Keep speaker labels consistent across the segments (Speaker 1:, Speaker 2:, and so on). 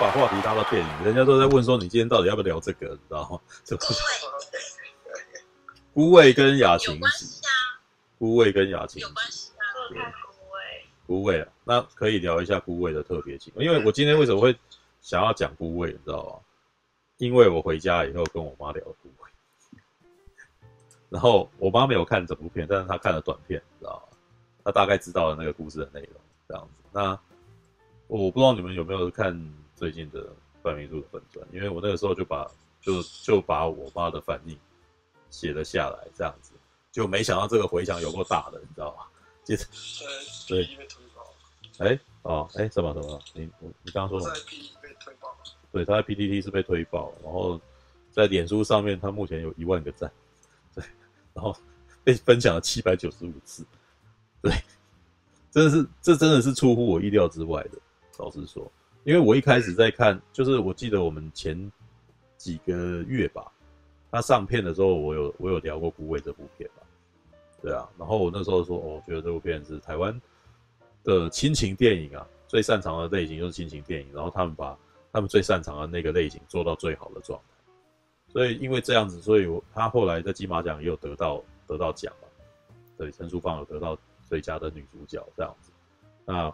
Speaker 1: 把话题拉到电影，人家都在问说你今天到底要不要聊这个，你知道吗？这不 是孤味跟雅晴子，孤味跟雅晴子有关系啊，孤味，孤味啊，那可以聊一下孤味的特别情况，因为我今天为什么会想要讲孤味，你知道吗？因为我回家以后跟我妈聊孤味，然后我妈没有看整部片，但是她看了短片，你知道吗？她大概知道了那个故事的内容，这样子。那我不知道你们有没有看最近的范明珠的粉专，因为我那个时候就把就就把我妈的反应。写了下来，这样子就没想到这个回响有够大的，你知道吗？接着，对，哎，哦，哎，什么什么？你你刚刚说什么？在 PTT 被推爆。对，他在 PTT 是被推爆，然后在脸书上面，他目前有一万个赞，对，然后被分享了七百九十五次，对，真的是，这真的是出乎我意料之外的。老实说，因为我一开始在看，就是我记得我们前几个月吧。他上片的时候，我有我有聊过《孤味》这部片吧，对啊，然后我那时候说，哦，我觉得这部片是台湾的亲情电影啊，最擅长的类型就是亲情电影，然后他们把他们最擅长的那个类型做到最好的状态，所以因为这样子，所以我他后来在金马奖也有得到得到奖嘛，对，陈淑芳有得到最佳的女主角这样子，那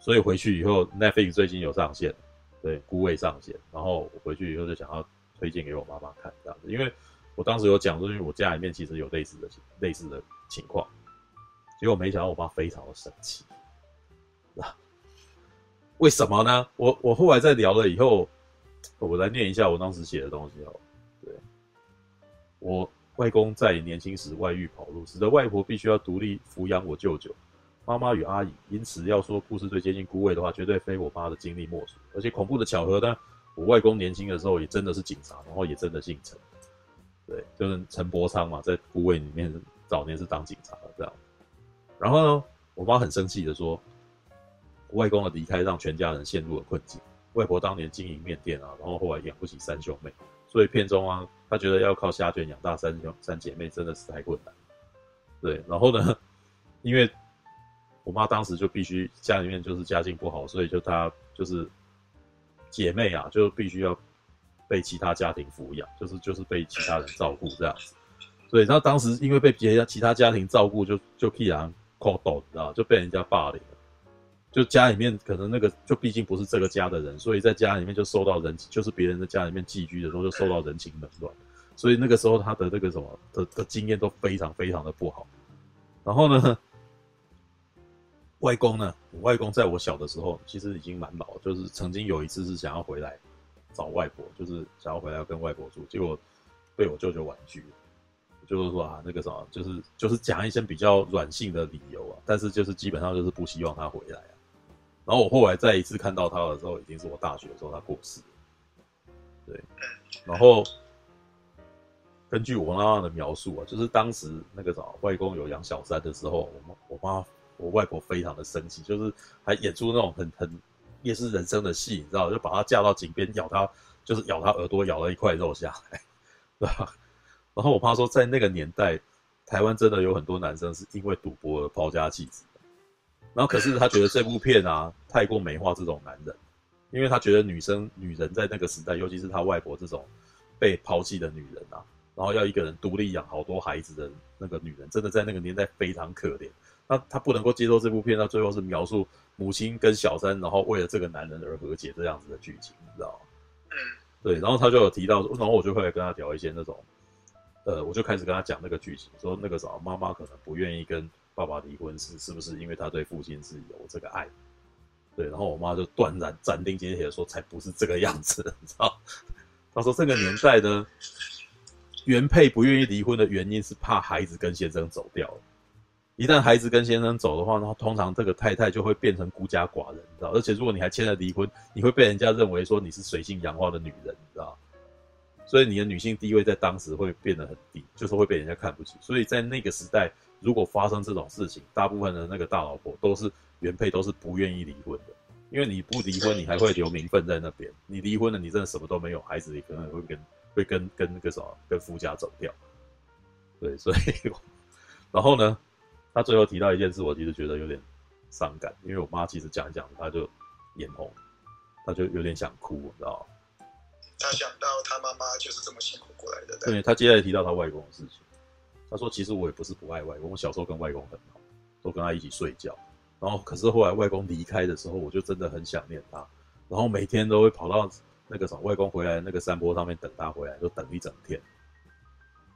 Speaker 1: 所以回去以后，Netflix 最近有上线，对，《孤味》上线，然后我回去以后就想要。推荐给我妈妈看，这样子，因为我当时有讲说，因为我家里面其实有类似的类似的情况，结果没想到我妈非常的生气，啊，为什么呢？我我后来在聊了以后，我来念一下我当时写的东西哦。对，我外公在年轻时外遇跑路，使得外婆必须要独立抚养我舅舅、妈妈与阿姨，因此要说故事最接近孤味的话，绝对非我妈的经历莫属。而且恐怖的巧合呢？我外公年轻的时候也真的是警察，然后也真的姓陈，对，就是陈伯昌嘛，在孤味里面早年是当警察的这样。然后呢，我妈很生气的说，外公的离开让全家人陷入了困境。外婆当年经营面店啊，然后后来养不起三兄妹，所以片中啊，她觉得要靠虾卷养大三兄三姐妹真的是太困难。对，然后呢，因为我妈当时就必须家里面就是家境不好，所以就她就是。姐妹啊，就必须要被其他家庭抚养，就是就是被其他人照顾这样子。所以她当时因为被别人其他家庭照顾，就就必然扣斗，你知道，就被人家霸凌。就家里面可能那个就毕竟不是这个家的人，所以在家里面就受到人，就是别人的家里面寄居的时候就受到人情冷暖。所以那个时候他的那个什么的的经验都非常非常的不好。然后呢，外公呢？我外公在我小的时候，其实已经蛮老，就是曾经有一次是想要回来找外婆，就是想要回来跟外婆住，结果被我舅舅婉拒。就是说啊，那个什么，就是就是讲一些比较软性的理由啊，但是就是基本上就是不希望他回来啊。然后我后来再一次看到他的时候，已经是我大学的时候，他过世。对，然后根据我妈妈的描述啊，就是当时那个什么，外公有养小三的时候，我妈我妈。我外婆非常的生气，就是还演出那种很很夜市人生的戏，你知道，就把她架到井边咬她，就是咬她耳朵，咬了一块肉下来，对吧？然后我妈说，在那个年代，台湾真的有很多男生是因为赌博而抛家弃子。然后可是他觉得这部片啊，太过美化这种男人，因为他觉得女生女人在那个时代，尤其是他外婆这种被抛弃的女人啊，然后要一个人独立养好多孩子的那个女人，真的在那个年代非常可怜。他他不能够接受这部片，到最后是描述母亲跟小三，然后为了这个男人而和解这样子的剧情，你知道吗？嗯，对。然后他就有提到，然后我就会跟他聊一些那种，呃，我就开始跟他讲那个剧情，说那个什么妈妈可能不愿意跟爸爸离婚是是不是因为他对父亲是有这个爱？对。然后我妈就断然斩钉截铁的说，才不是这个样子，你知道？他说这个年代呢，原配不愿意离婚的原因是怕孩子跟先生走掉了。一旦孩子跟先生走的话，那通常这个太太就会变成孤家寡人，知道？而且如果你还签了离婚，你会被人家认为说你是水性杨花的女人，知道？所以你的女性地位在当时会变得很低，就是会被人家看不起。所以在那个时代，如果发生这种事情，大部分的那个大老婆都是原配，都是不愿意离婚的，因为你不离婚，你还会留名分在那边；你离婚了，你真的什么都没有，孩子也可能会跟会跟跟那个什么跟夫家走掉。对，所以 然后呢？他最后提到一件事，我其实觉得有点伤感，因为我妈其实讲一讲，她就眼红。她就有点想哭，你知道吗？
Speaker 2: 他想到他妈妈就是这么辛苦过来的。
Speaker 1: 对，他接下来提到他外公的事情，他说：“其实我也不是不爱外公，我小时候跟外公很好，都跟他一起睡觉。然后可是后来外公离开的时候，我就真的很想念他，然后每天都会跑到那个什么外公回来的那个山坡上面等他回来，就等一整天。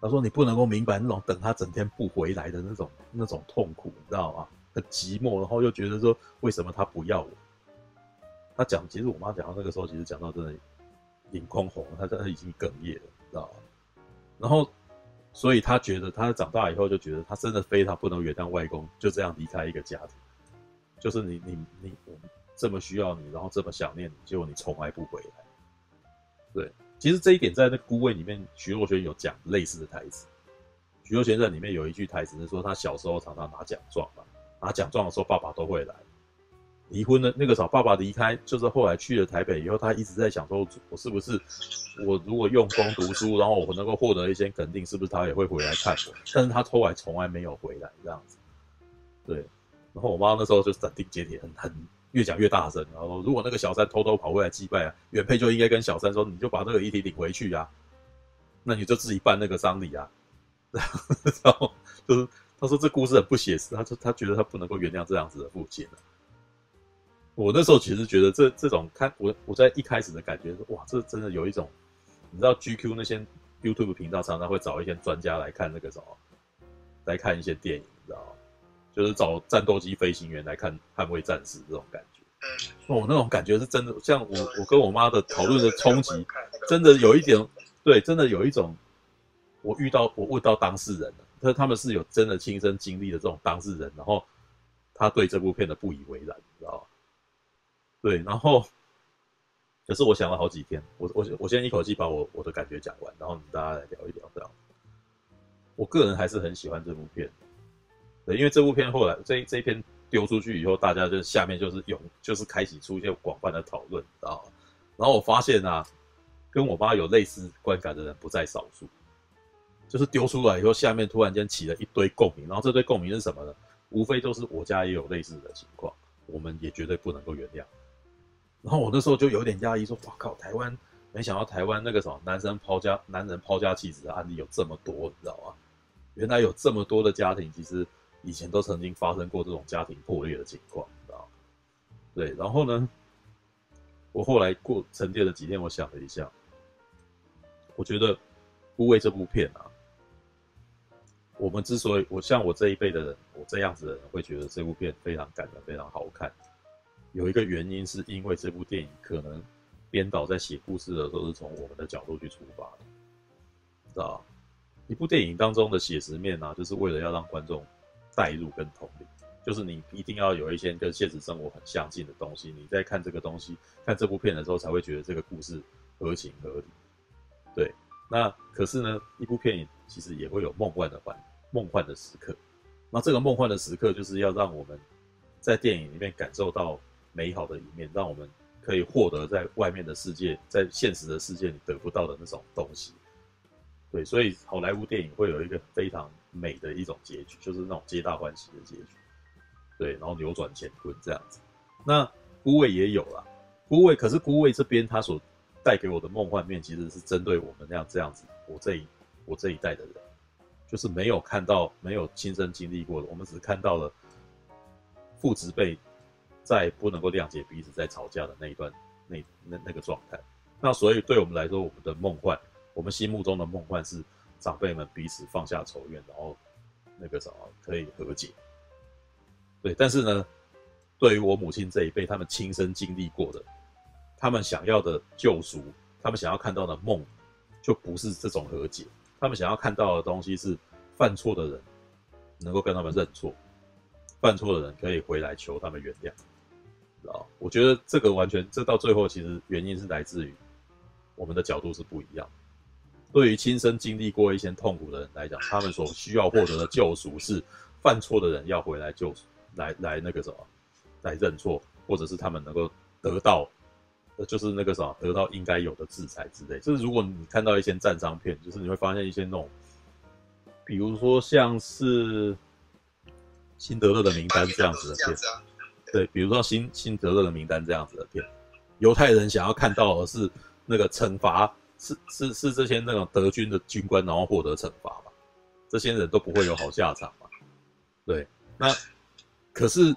Speaker 1: 他说你不能够明白那种等他整天不回来的那种那种痛苦，你知道吗？很寂寞，然后又觉得说为什么他不要我？他讲，其实我妈讲到那个时候，其实讲到真的。”眼眶红，他他已经哽咽了，知道吗？然后，所以他觉得他长大以后就觉得他真的非常不能原谅外公就这样离开一个家庭，就是你你你我这么需要你，然后这么想念你，结果你从来不回来。对，其实这一点在那《孤味》里面，徐若瑄有讲类似的台词。徐若瑄在里面有一句台词是说，他小时候常常拿奖状嘛，拿奖状的时候爸爸都会来。离婚的那个时候，爸爸离开，就是后来去了台北以后，他一直在想说，我是不是我如果用功读书，然后我能够获得一些肯定，是不是他也会回来看我？但是他后来从来没有回来这样子。对，然后我妈那时候就斩钉截铁，很很越讲越大声，然后如果那个小三偷偷跑回来祭拜啊，原配就应该跟小三说，你就把这个遗体领回去啊，那你就自己办那个丧礼啊。然后就是他说这故事很不写实，他说他觉得他不能够原谅这样子的父亲。我那时候其实觉得这这种看我我在一开始的感觉是哇，这真的有一种，你知道 GQ 那些 YouTube 频道常常会找一些专家来看那个什么，来看一些电影，你知道吗？就是找战斗机飞行员来看《捍卫战士》这种感觉。嗯，哦，那种感觉是真的，像我我跟我妈的讨论的冲击，真的有一点，对，真的有一种，我遇到我问到当事人了，他他们是有真的亲身经历的这种当事人，然后他对这部片的不以为然，你知道吗？对，然后，可是我想了好几天，我我我先一口气把我我的感觉讲完，然后你大家来聊一聊这样。我个人还是很喜欢这部片，对，因为这部片后来这这一篇丢出去以后，大家就下面就是有就是开启出现广泛的讨论，知道？然后我发现啊，跟我妈有类似观感的人不在少数，就是丢出来以后，下面突然间起了一堆共鸣，然后这堆共鸣是什么呢？无非都是我家也有类似的情况，我们也绝对不能够原谅。然后我那时候就有点压抑，说：“哇靠，台湾没想到台湾那个什么男生抛家男人抛家弃子的案例有这么多，你知道吗？原来有这么多的家庭，其实以前都曾经发生过这种家庭破裂的情况，你知道吗？对，然后呢，我后来过沉淀了几天，我想了一下，我觉得《孤味》这部片啊，我们之所以我像我这一辈的人，我这样子的人会觉得这部片非常感人，非常好看。”有一个原因，是因为这部电影可能编导在写故事的时候是从我们的角度去出发的，知道？一部电影当中的写实面、啊，就是为了要让观众代入跟同理，就是你一定要有一些跟现实生活很相近的东西，你在看这个东西、看这部片的时候，才会觉得这个故事合情合理。对，那可是呢，一部片其实也会有梦幻的环、梦幻的时刻。那这个梦幻的时刻，就是要让我们在电影里面感受到。美好的一面，让我们可以获得在外面的世界，在现实的世界里得不到的那种东西。对，所以好莱坞电影会有一个非常美的一种结局，就是那种皆大欢喜的结局。对，然后扭转乾坤这样子。那孤位也有啦，孤位，可是孤位这边它所带给我的梦幻面，其实是针对我们那样这样子，我这一我这一代的人，就是没有看到，没有亲身经历过的，我们只是看到了父执辈。在不能够谅解彼此，在吵架的那一段，那那那个状态，那所以对我们来说，我们的梦幻，我们心目中的梦幻是长辈们彼此放下仇怨，然后那个什么可以和解。对，但是呢，对于我母亲这一辈，他们亲身经历过的，他们想要的救赎，他们想要看到的梦，就不是这种和解，他们想要看到的东西是犯错的人能够跟他们认错，犯错的人可以回来求他们原谅。啊，我觉得这个完全，这到最后其实原因是来自于我们的角度是不一样。对于亲身经历过一些痛苦的人来讲，他们所需要获得的救赎是犯错的人要回来救赎，来来那个什么，来认错，或者是他们能够得到，就是那个什么，得到应该有的制裁之类。就是如果你看到一些战争片，就是你会发现一些那种，比如说像是辛德勒的名单这样子的片。对，比如说辛辛德勒的名单这样子的片，犹太人想要看到的是那个惩罚，是是是这些那种德军的军官，然后获得惩罚嘛？这些人都不会有好下场嘛？对，那可是，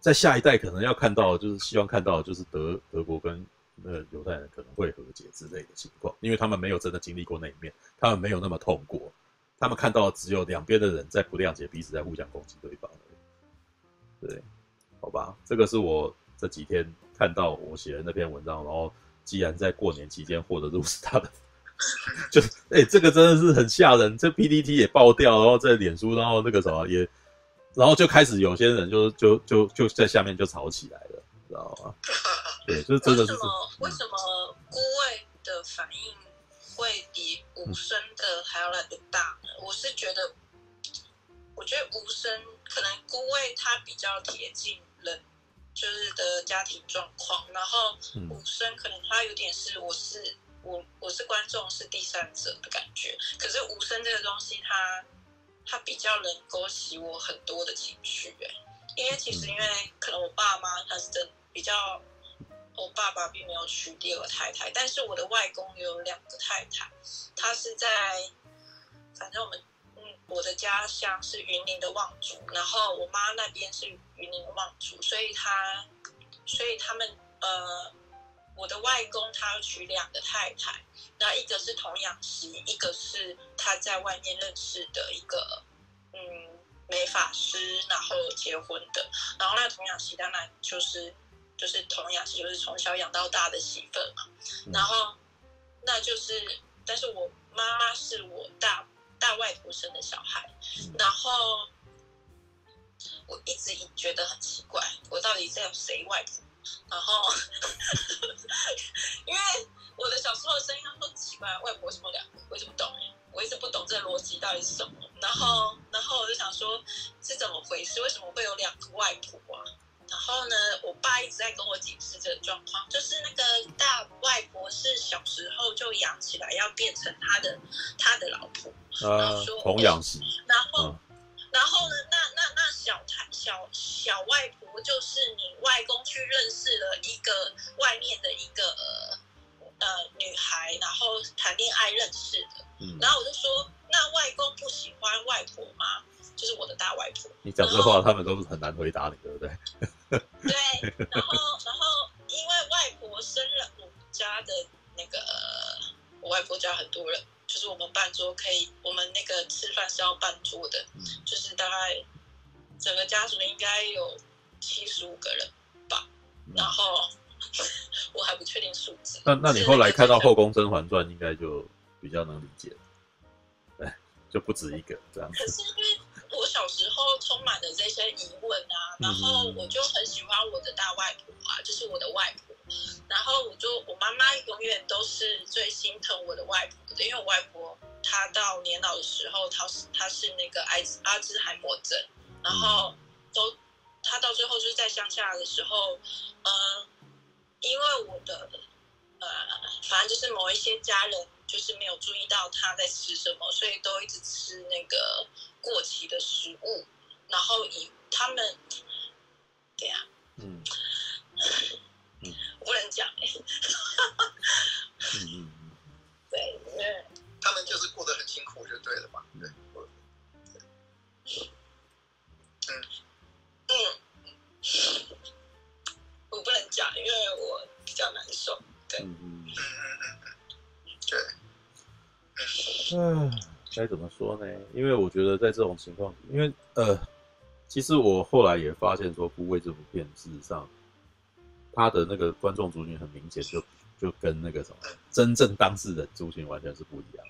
Speaker 1: 在下一代可能要看到，就是希望看到就是德德国跟那个犹太人可能会和解之类的情况，因为他们没有真的经历过那一面，他们没有那么痛过，他们看到只有两边的人在不谅解彼此，在互相攻击对方。对，好吧，这个是我这几天看到我写的那篇文章，然后既然在过年期间获得如此大的，就是哎、欸，这个真的是很吓人，这 PDT 也爆掉，然后在脸书，然后那个什么也，然后就开始有些人就就就就在下面就吵起来了，知道吗？对，就是真的是为什么、
Speaker 3: 嗯、为什么孤位的反应会比无声的还要来得大呢？我是觉得。我觉得无声可能孤位他比较贴近人，就是的家庭状况，然后武生可能他有点是我是我我是观众是第三者的感觉，可是武生这个东西他他比较能勾起我很多的情绪哎，因为其实因为可能我爸妈他是真比较，我爸爸并没有娶第二个太太，但是我的外公有两个太太，他是在反正我们。我的家乡是云林的望族，然后我妈那边是云林的望族，所以他，所以他们呃，我的外公他娶两个太太，那一个是童养媳，一个是他在外面认识的一个嗯美发师，然后结婚的，然后那童养媳当然就是就是童养媳，就是从小养到大的媳妇嘛，然后那就是，但是我妈妈是我大。大外婆生的小孩，然后我一直觉得很奇怪，我到底在有谁外婆？然后 因为我的小时候的声音都奇怪，外婆什么两个？我一直不懂，我一直不懂这逻辑到底是什么。然后，然后我就想说，是怎么回事？为什么会有两个外婆啊？然后呢，我爸一直在跟我解释这个状况，就是那个大外婆是小时候就养起来，要变成他的他的老婆，然后说
Speaker 1: 童养媳。
Speaker 3: 然后，然后呢，那那那小太小小外婆就是你外公去认识了一个外面的一个呃女孩，然后谈恋爱认识的。嗯。然后我就说，那外公不喜欢外婆吗？就是我的大外婆。
Speaker 1: 你讲这话，他们都是很难回答你，对不对？
Speaker 3: 对，然后，然后，因为外婆生了我们家的那个，我外婆家很多人，就是我们办桌可以，我们那个吃饭是要办桌的，嗯、就是大概整个家族应该有七十五个人吧。嗯、然后我还不确定数字。
Speaker 1: 那那你后来看到《后宫甄嬛传》，应该就比较能理解了。对，就不止一个这样子。
Speaker 3: 可是因为。我小时候充满了这些疑问啊，然后我就很喜欢我的大外婆啊，就是我的外婆。然后我就我妈妈永远都是最心疼我的外婆的，因为我外婆她到年老的时候，她是她是那个艾滋阿兹海默症，然后都她到最后就是在乡下的时候，嗯、呃，因为我的呃，反正就是某一些家人。就是没有注意到她在吃什么，所以都一直吃那个过期的食物，然后以他们，对呀、啊，嗯，嗯，我不能讲哎，嗯嗯对，对，
Speaker 2: 他们就是过得很辛苦，就对了嘛，对，嗯。
Speaker 3: 嗯，我不能讲，因为我比较难受，对，嗯嗯嗯。
Speaker 2: 对，
Speaker 1: 嗯，该怎么说呢？因为我觉得在这种情况，因为呃，其实我后来也发现说，《孤味》这部片事实上，他的那个观众族群很明显就就跟那个什么真正当事人族群完全是不一样。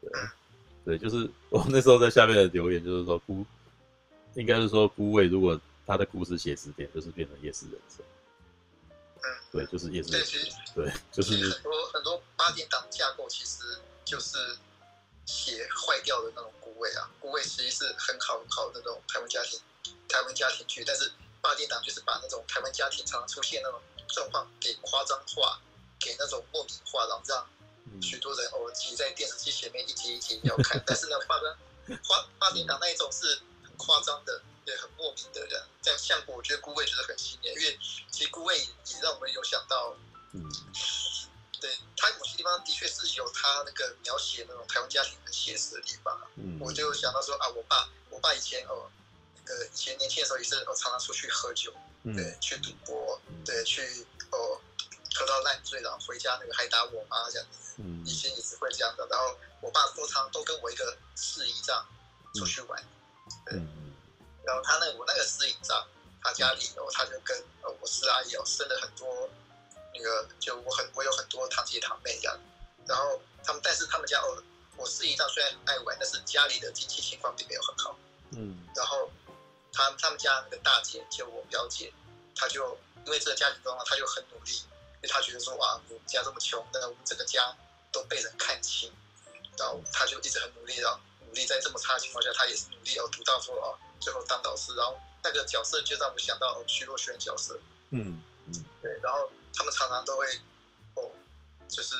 Speaker 1: 对，对，就是我那时候在下面的留言就是说，孤应该是说，《孤味》如果他的故事写实点，就是变成夜市人生。对，就是夜市。对，其实对，就是
Speaker 2: 很多很多八点档架构，其实就是写坏掉的那种孤味啊。孤味其实是很好很好的那种台湾家庭台湾家庭剧，但是八点档就是把那种台湾家庭常常出现那种状况给夸张化，给那种莫名化，然后让许多人偶尔挤在电视机前面一集一集要看。但是呢，八八八点档那一种是很夸张的，也很莫名的人。这样像我觉得孤味就是很新鲜，因为其实孤味也让我们有想到，嗯，对他某些地方的确是有他那个描写那种台湾家庭很写实的地方。嗯，我就想到说啊，我爸，我爸以前哦，那个以前年轻的时候也是哦，常常出去喝酒，对，去赌博，对，去哦。喝到烂醉，然后回家那个还打我妈这样子，以前也是会这样的。然后我爸通常都跟我一个四姨丈出去玩，对。然后他那我那个四姨丈，他家里哦，他就跟呃我四阿姨哦生了很多那个，就我很我有很多堂姐堂妹这样。然后他们，但是他们家哦，我四姨丈虽然爱玩，但是家里的经济情况并没有很好。嗯。然后他他们家那个大姐就我表姐，她就因为这个家庭状况，她就很努力。因为她觉得说哇，我们家这么穷，那我们整个家都被人看轻，然后她就一直很努力，然后努力在这么差的情况下，她也是努力哦，读到说哦，最后当导师，然后那个角色就让我想到徐若瑄角色，嗯嗯，对，然后他们常常都会哦，就是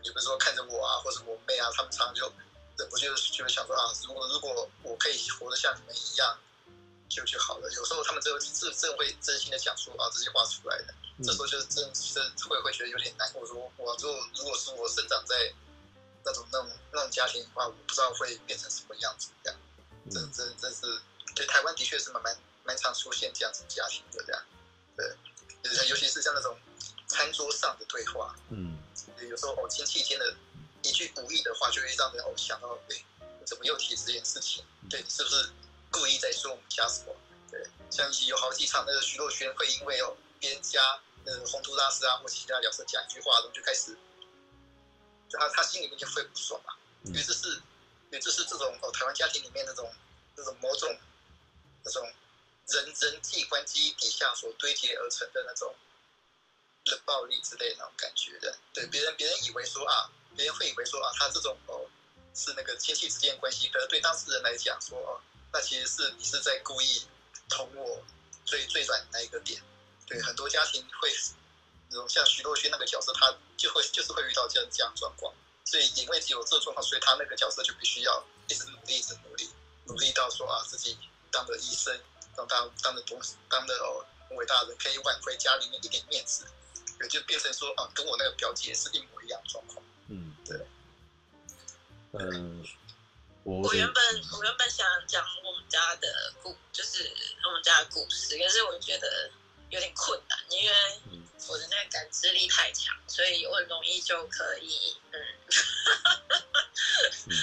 Speaker 2: 你比如说看着我啊，或者我妹啊，他们常常就忍不住就会想说啊，如果如果我可以活得像你们一样。就就好了。有时候他们真真真会真心的讲出啊这些话出来的，嗯、这时候就是真真会会觉得有点难过。说我如果如果是我生长在那种那种那种家庭的话，我不知道会变成什么样子这样。真真真是，对台湾的确是蛮蛮蛮常出现这样子家庭的这样。对，尤其是像那种餐桌上的对话，嗯，有时候哦亲戚间的一句无意的话，就会让人哦想到，对，怎么又提这件事情？对，是不是？故意在说我们家什么？对，像有好几场那个徐若瑄会因为哦别人家呃宏图大师啊或其他角色讲一句话，然后就开始，就他他心里面就会不爽嘛，因为这是因为这是这种哦台湾家庭里面那种那种某种那种人人际关系底下所堆叠而成的那种冷暴力之类的那种感觉的。对，别人别人以为说啊，别人会以为说啊，他这种哦是那个亲戚之间的关系，可是对当事人来讲说哦。那其实是你是在故意捅我最最软的那一个点，对，很多家庭会，那种像徐若瑄那个角色，他就会就是会遇到这样这样状况，所以因为只有这状况，所以他那个角色就必须要一直努力，一直努力，努力到说啊自己当个医生，当当当了董事，当的哦伟大的人，可以挽回家里面一点面子，也就变成说啊跟我那个表姐是一模一样的状况，嗯，对，
Speaker 1: 嗯。
Speaker 3: 我原本我原本想讲我们家的故，就是我们家的故事，可是我觉得有点困难，因为我的那个感知力太强，所以我很容易就可以，嗯，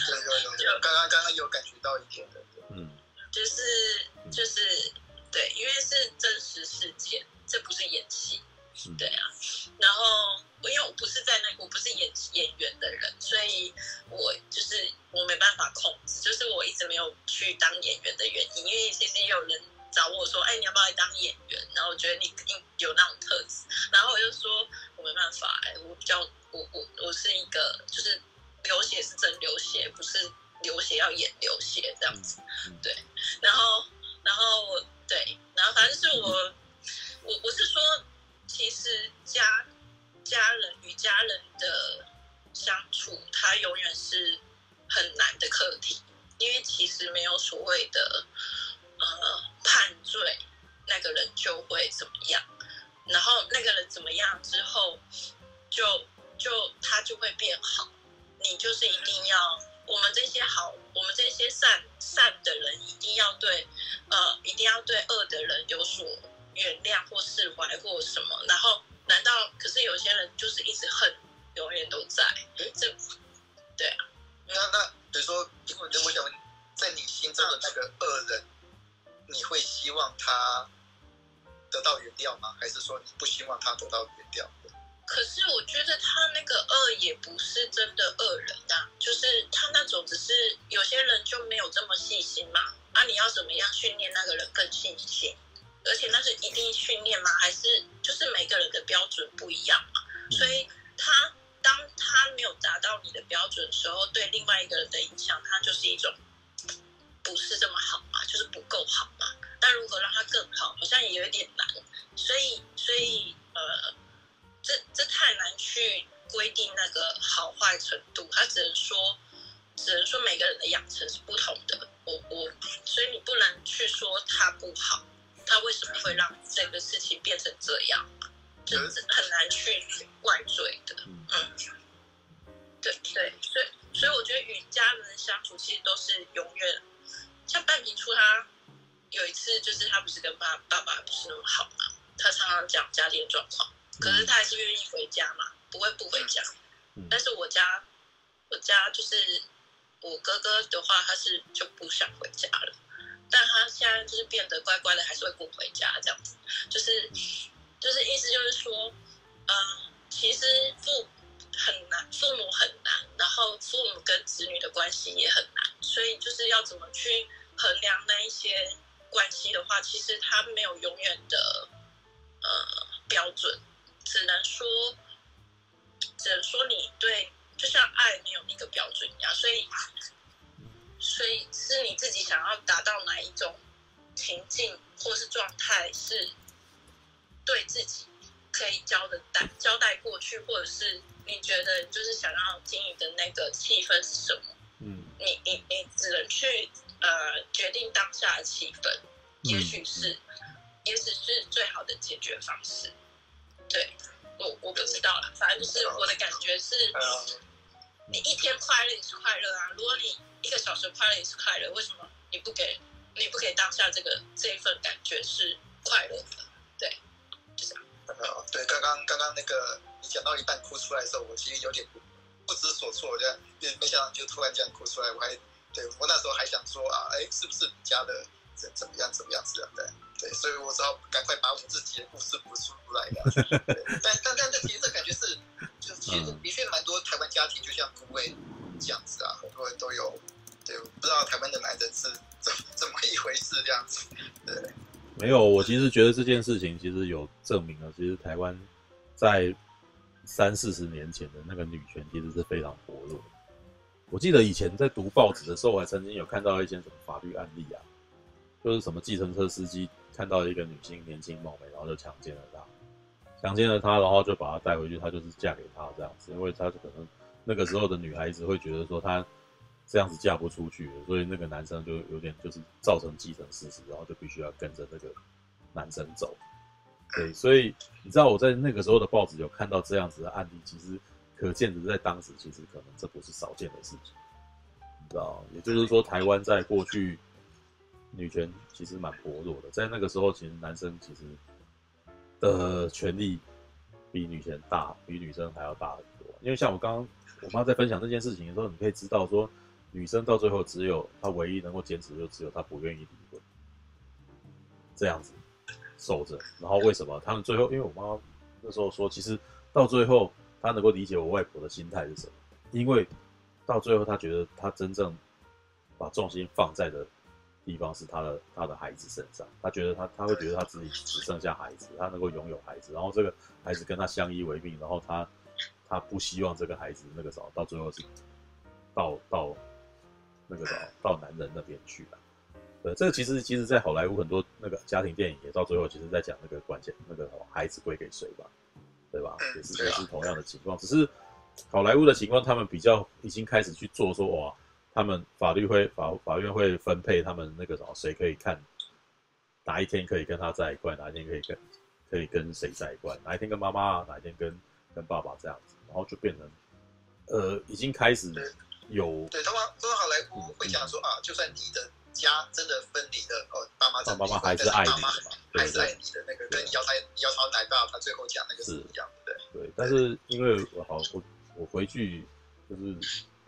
Speaker 2: 有有有有，刚刚刚刚有感觉到一点的，
Speaker 3: 嗯，就是就是对，因为是真实事件，这不是演戏，对啊，然后。因为我不是在那，我不是演演员的人，所以我就是我没办法控制，就是我一直没有去当演员的原因。因为其实也有人找我说：“哎，你要不要来当演员？”然后我觉得你肯定有那种特质，然后我就说我没办法，哎，我比较我我我是一个就是流血是真流血，不是流血要演流血这样子，对。然后然后我对，然后反正是我我我是说，其实家。家人与家人的相处，它永远是很难的课题，因为其实没有所谓的呃判罪，那个人就会怎么样，然后那个人怎么样之后，就就他就会变好，你就是一定要我们这些好，我们这些善善的人一定要对呃一定要对恶的人有所原谅或释怀或什么，然后。难道可是有些人就是一直恨，永远都在？这对啊。
Speaker 2: 那那比如说，因为我想问，在你心中的那个恶人，你会希望他得到原谅吗？还是说你不希望他得到原谅？
Speaker 3: 可是我觉得他那个恶也不是真的恶人啊，就是他那种只是有些人就没有这么细心嘛。啊，你要怎么样训练那个人更细心？而且那是一定训练吗？还是就是每个人的标准不一样嘛？所以他当他没有达到你的标准的时候，对另外一个人的影响，他就是一种不是这么好嘛，就是不够好嘛。但如何让他更好，好像也有一点难。所以，所以呃，这这太难去规定那个好坏程度，他只能说，只能说每个人的养成是不同的。我我，所以你不能去说他不好，他为什么会让这个事情变成这样，就是很难去怪罪的。嗯，对对，所以所以我觉得与家人相处其实都是永远。像半瓶醋他有一次就是他不是跟爸爸爸不是那么好嘛，他常常讲家庭状况，可是他还是愿意回家嘛，不会不回家。但是我家我家就是我哥哥的话，他是就不想回家了。但他现在就是变得乖乖的，还是会不回家这样子，就是就是意思就是说，嗯、呃，其实父很难，父母很难，然后父母跟子女的关系也很难，所以就是要怎么去衡量那一些关系的话，其实他没有永远的呃标准，只能说只能说你对，就像爱没有那个标准一样，所以。所以是你自己想要达到哪一种情境或是状态，是对自己可以交的代交代过去，或者是你觉得就是想要经营的那个气氛是什么？嗯，你你你只能去呃决定当下的气氛，也许是，嗯、也许是最好的解决方式。对，我我不知道啦，反正就是我的感觉是，你一天快乐也是快乐啊，如果你。一个小时快乐也是快乐，为什么你不给你不给当下这个这一份感觉是快乐的？对，就这样。
Speaker 2: 呃，对，刚刚刚刚那个你讲到一半哭出来的时候，我其实有点不不知所措，这样没没想到就突然这样哭出来，我还对我那时候还想说啊，哎，是不是你家的怎怎么样怎么样子的？对对，所以我只好赶快把我自己的故事补出来 的。但但但但其实这感觉是，就其实的确蛮多台湾家庭就像各位这样子啊，很多人都有。对，不知道台湾的男人是怎怎么一回事这样子。对，
Speaker 1: 没有，我其实觉得这件事情其实有证明了，其实台湾在三四十年前的那个女权其实是非常薄弱。我记得以前在读报纸的时候，我还曾经有看到一些什么法律案例啊，就是什么计程车司机看到一个女性年轻貌美，然后就强奸了她，强奸了她，然后就把她带回去，她就是嫁给他这样子，因为她可能那个时候的女孩子会觉得说她。这样子嫁不出去，所以那个男生就有点就是造成既成事实，然后就必须要跟着那个男生走。对，所以你知道我在那个时候的报纸有看到这样子的案例，其实可见的在当时其实可能这不是少见的事情，你知道？也就是说，台湾在过去女权其实蛮薄弱的，在那个时候，其实男生其实的权利比女权大，比女生还要大很多。因为像我刚刚我妈在分享这件事情的时候，你可以知道说。女生到最后只有她唯一能够坚持，就只有她不愿意离婚，这样子守着。然后为什么他们最后？因为我妈那时候说，其实到最后她能够理解我外婆的心态是什么，因为到最后她觉得她真正把重心放在的地方是他的他的孩子身上。他觉得他他会觉得他自己只剩下孩子，他能够拥有孩子，然后这个孩子跟他相依为命，然后他他不希望这个孩子那个时候到最后是到到。那个到到男人那边去了，对，这个其实其实，在好莱坞很多那个家庭电影也到最后，其实在讲那个关键，那个孩子归给谁吧，对吧？也是也是同样的情况，只是好莱坞的情况，他们比较已经开始去做说，哇，他们法律会法法院会分配他们那个什么，谁可以看哪一天可以跟他在一块，哪一天可以跟可以跟谁在一块，哪一天跟妈妈，哪一天跟跟爸爸这样子，然后就变成呃，已经开始。有
Speaker 2: 对，他们说好莱坞会讲说、嗯、啊，就算你的家真的分离了，哦，爸妈真的离婚，但是爸妈还是爱你的那个，跟姚台姚朝奶爸他最后讲那个是一样的，对。
Speaker 1: 对，但是因为我好我我回去就是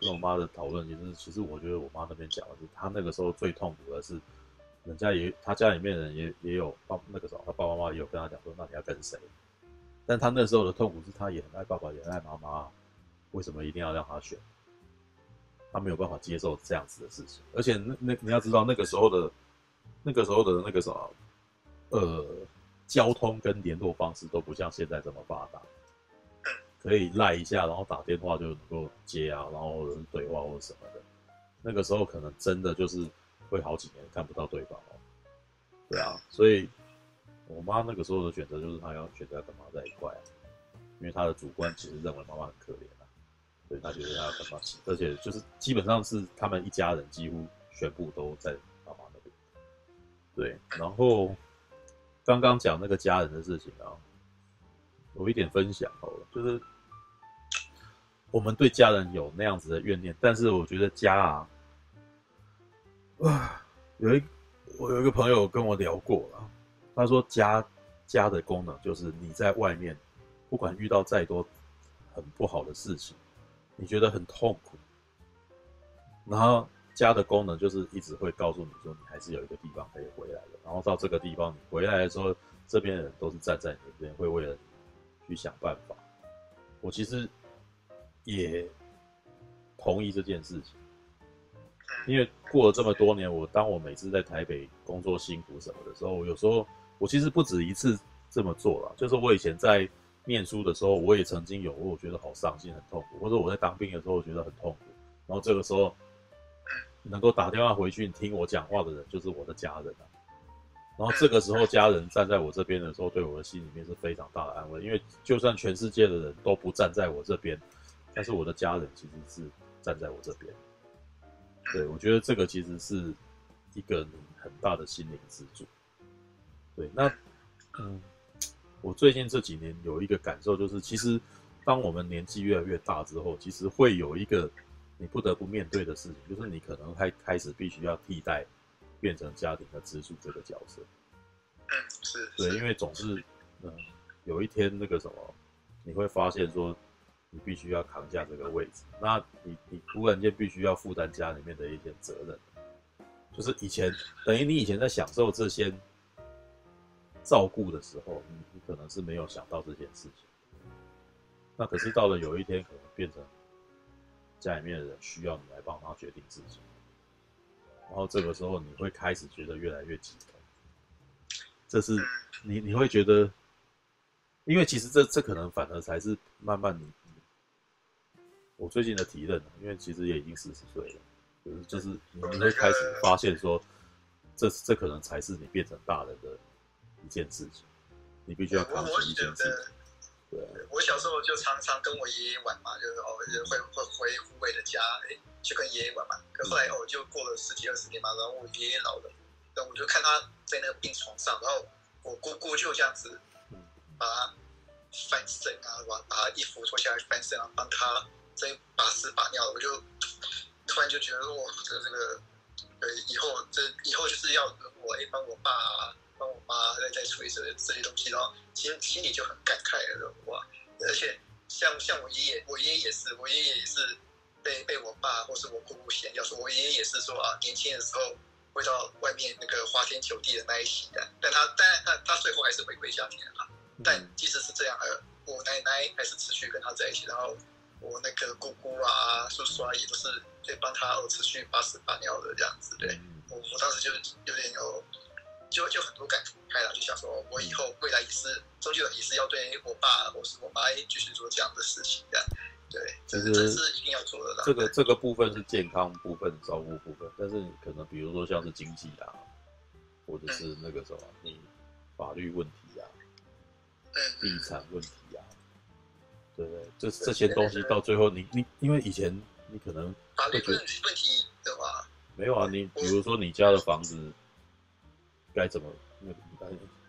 Speaker 1: 跟我妈的讨论，其实其实我觉得我妈那边讲的是，她那个时候最痛苦的是，人家也她家里面人也也有爸那个时候她爸爸妈妈也有跟她讲说，那你要跟谁？但她那时候的痛苦是，她也很爱爸爸，也很爱妈妈，为什么一定要让他选？他没有办法接受这样子的事情，而且那那你要知道那个时候的，那个时候的那个什么，呃，交通跟联络方式都不像现在这么发达，可以赖一下，然后打电话就能够接啊，然后对话或者什么的。那个时候可能真的就是会好几年看不到对方哦。对啊，所以我妈那个时候的选择就是她要选择跟妈在一块，因为她的主观其实认为妈妈很可怜。所以她觉得她要跟妈亲，而且就是基本上是他们一家人几乎全部都在妈妈那边。对，然后刚刚讲那个家人的事情啊，有一点分享好了，就是我们对家人有那样子的怨念，但是我觉得家啊，啊，有一我有一个朋友跟我聊过了，他说家家的功能就是你在外面不管遇到再多很不好的事情，你觉得很痛苦，然后。家的功能就是一直会告诉你说，你还是有一个地方可以回来的。然后到这个地方，你回来的时候，这边的人都是站在你那边，会为了去想办法。我其实也同意这件事情，因为过了这么多年，我当我每次在台北工作辛苦什么的时候，有时候我其实不止一次这么做了。就是我以前在念书的时候，我也曾经有，我觉得好伤心、很痛苦；或者我在当兵的时候，我觉得很痛苦。然后这个时候。能够打电话回去听我讲话的人，就是我的家人啊。然后这个时候，家人站在我这边的时候，对我的心里面是非常大的安慰。因为就算全世界的人都不站在我这边，但是我的家人其实是站在我这边。对，我觉得这个其实是一个很大的心灵支柱。对，那嗯，我最近这几年有一个感受，就是其实当我们年纪越来越大之后，其实会有一个。你不得不面对的事情，就是你可能开开始必须要替代，变成家庭的支柱这个角色。
Speaker 2: 嗯，是。
Speaker 1: 对，因为总是，嗯，有一天那个什么，你会发现说，你必须要扛下这个位置，那你你突然间必须要负担家里面的一些责任，就是以前等于你以前在享受这些照顾的时候，你你可能是没有想到这件事情，那可是到了有一天可能变成。家里面的人需要你来帮他决定事情，然后这个时候你会开始觉得越来越紧张，这是你你会觉得，因为其实这这可能反而才是慢慢你，我最近的体认，因为其实也已经四十岁了，就是就是你会开始发现说，这这可能才是你变成大人的一件事情，你必须要扛起一件事情。对，
Speaker 2: 我小时候就常常跟我爷爷玩嘛，就是哦，会会回湖北的家，哎，去跟爷爷玩嘛。可后来哦，就过了十几二十年嘛，然后我爷爷老了，然后我就看他在那个病床上，然后我姑姑就这样子，把他翻身啊，把把他衣服脱下来翻身啊，帮他在把屎把尿，我就突然就觉得哇，这这个，呃，以后这以后就是要我哎帮我爸。帮我妈在在处理这这些东西，然后心心里就很感慨了，哇！而且像像我爷爷，我爷爷也是，我爷爷也是被被我爸或是我姑姑嫌掉，说我爷爷也是说啊，年轻的时候会到外面那个花天酒地的那一型的，但他但他他最后还是回归家庭了。但即使是这样，呃，我奶奶还是持续跟他在一起，然后我那个姑姑啊、叔叔阿姨都是在帮他持续把屎把尿的这样子，对我我当时就有点有。就就很多感触开了，就想说，我以后未来也是，终究也是要对我爸我是我妈继续做这样的事情，这样，对，这是这是一定要做的。
Speaker 1: 这个这个部分是健康部分、照顾部分，但是可能比如说像是经济啊，或者是那个什么，你法律问题啊，地产问题啊，对不对？这这些东西到最后你，你你因为以前你可能
Speaker 2: 法律问问题的话，
Speaker 1: 没有啊，你比如说你家的房子。该怎么？那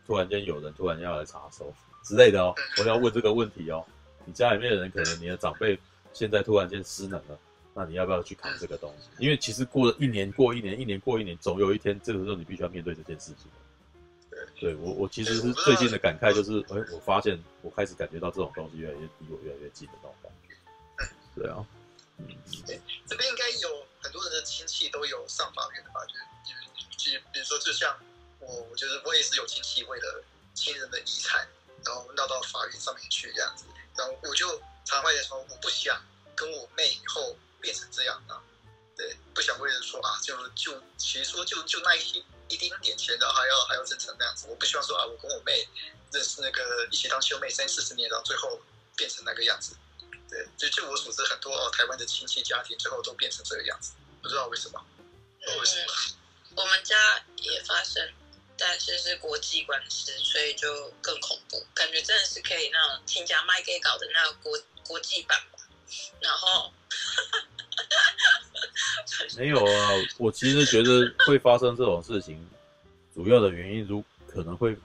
Speaker 1: 突然间有人突然要来查收之类的哦，我要问这个问题哦。你家里面的人可能你的长辈现在突然间失能了，那你要不要去扛这个东西？因为其实过了一年过一年，一年过一年，总有一天这个时候你必须要面对这件事情。对，我我其实是最近的感慨就是，哎，我发现我开始感觉到这种东西越来越离我越来越近的那种感觉。对啊，嗯，
Speaker 2: 这边应该有很多人的亲戚都有上法院的吧？就就就比如说就像。我我觉得我也是有亲戚为了亲人的遗产，然后闹到法院上面去这样子，然后我就常会说，我不想跟我妹以后变成这样啊，对，不想为了说啊，就就其实说就就那一一丁点钱的还要还要争成那样子，我不希望说啊，我跟我妹认识那个一起当兄妹三四十年，然后最后变成那个样子，对，就就我所知，很多哦台湾的亲戚家庭最后都变成这个样子，不知道为什么，为什么？
Speaker 3: 我们家也发生。但是是国际官司，所以就更恐怖，感觉真的是可以那种亲家卖给搞的那个国国际版吧。然后，
Speaker 1: 没有啊，我其实觉得会发生这种事情，主要的原因如可能会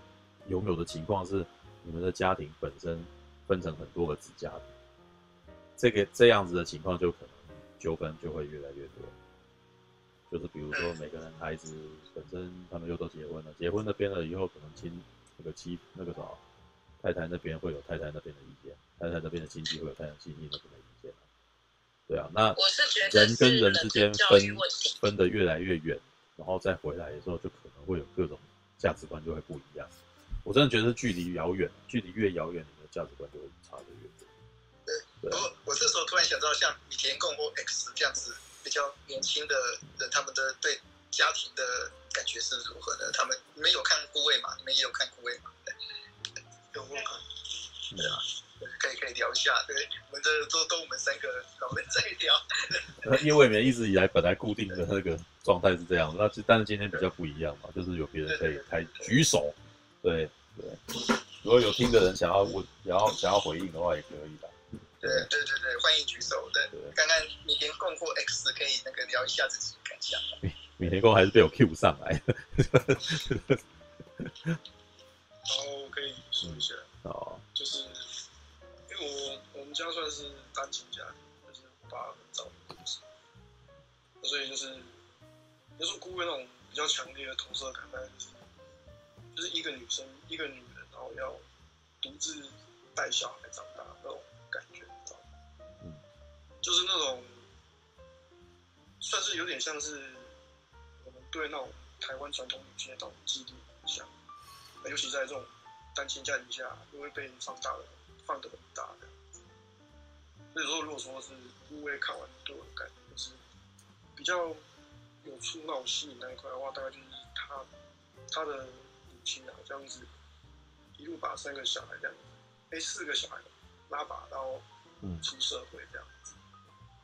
Speaker 1: 拥有的情况是，你们的家庭本身分成很多个子家庭，这个这样子的情况就可能纠纷就会越来越多。就是比如说每个人孩子本身他们又都结婚了，结婚那边了以后，可能亲那个妻那个什么太太那边会有太太那边的意见，太太那边的亲戚会有太太亲戚那边的意见。对啊，那人跟人之间分分得越来越远，然后再回来的时候，就可能会有各种价值观就会不一样。我真的觉得距离遥远，距离越遥远，你的价值观就会差得越多。
Speaker 2: 对，我我这时候突然想到，像米田共或 X 这样子比较年轻的人，他们的对家庭的感觉是如何的？他们你们有看孤味吗？你们也有看孤味吗？对，有没有啊。可以可以聊一下，对，我们这都都我们三个我们再聊。
Speaker 1: 因为未免一直以来本来固定的那个状态是这样，那但是今天比较不一样嘛，就是有别人可以开举手，对对。如果有听的人想要问，然后想要回应的话，也可以的。
Speaker 2: 对对对对，欢迎举手。对，刚刚米田共或 X 可以那个聊一下自己感想。米
Speaker 1: 米田共还是被我 Q 上来。
Speaker 4: 然后可以说一下。哦，就是因为。我我们家算是单亲家庭，就是我爸很早就过世，所以就是，就是孤味那种比较强烈的投射感，大概就是，就是一个女生，一个女人，然后要独自带小孩长大就是那种，算是有点像是我们对那种台湾传统女性的那种既定印象，尤其在这种单亲家庭下，又会被放大了。放得很大的，所以说，如果说是因为看完对我的感觉就是比较有触脑吸引那一块的话，大概就是他他的母亲啊这样子一路把三个小孩这样子，哎四个小孩拉拔到出社会这样子，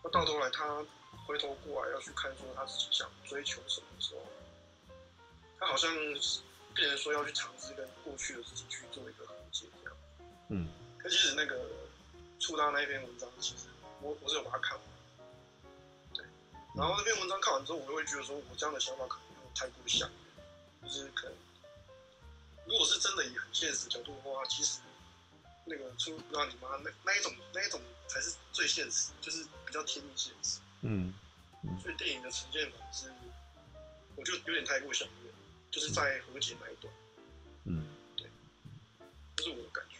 Speaker 4: 那到头来他回头过来要去看说他自己想追求什么的时候，他好像变成说要去尝试跟过去的自己去做一个和解这样，嗯。可其实那个触到那篇文章，其实我我是有把它看完，对。然后那篇文章看完之后，我就会觉得说，我这样的想法可能有太过想，就是可能，如果是真的以很现实角度的话，其实那个出让你妈那那一种那一种才是最现实，就是比较贴近现实。嗯。所以电影的呈现方式，我就有点太过想了，就是在和解那一段。嗯。对。这是我的感觉。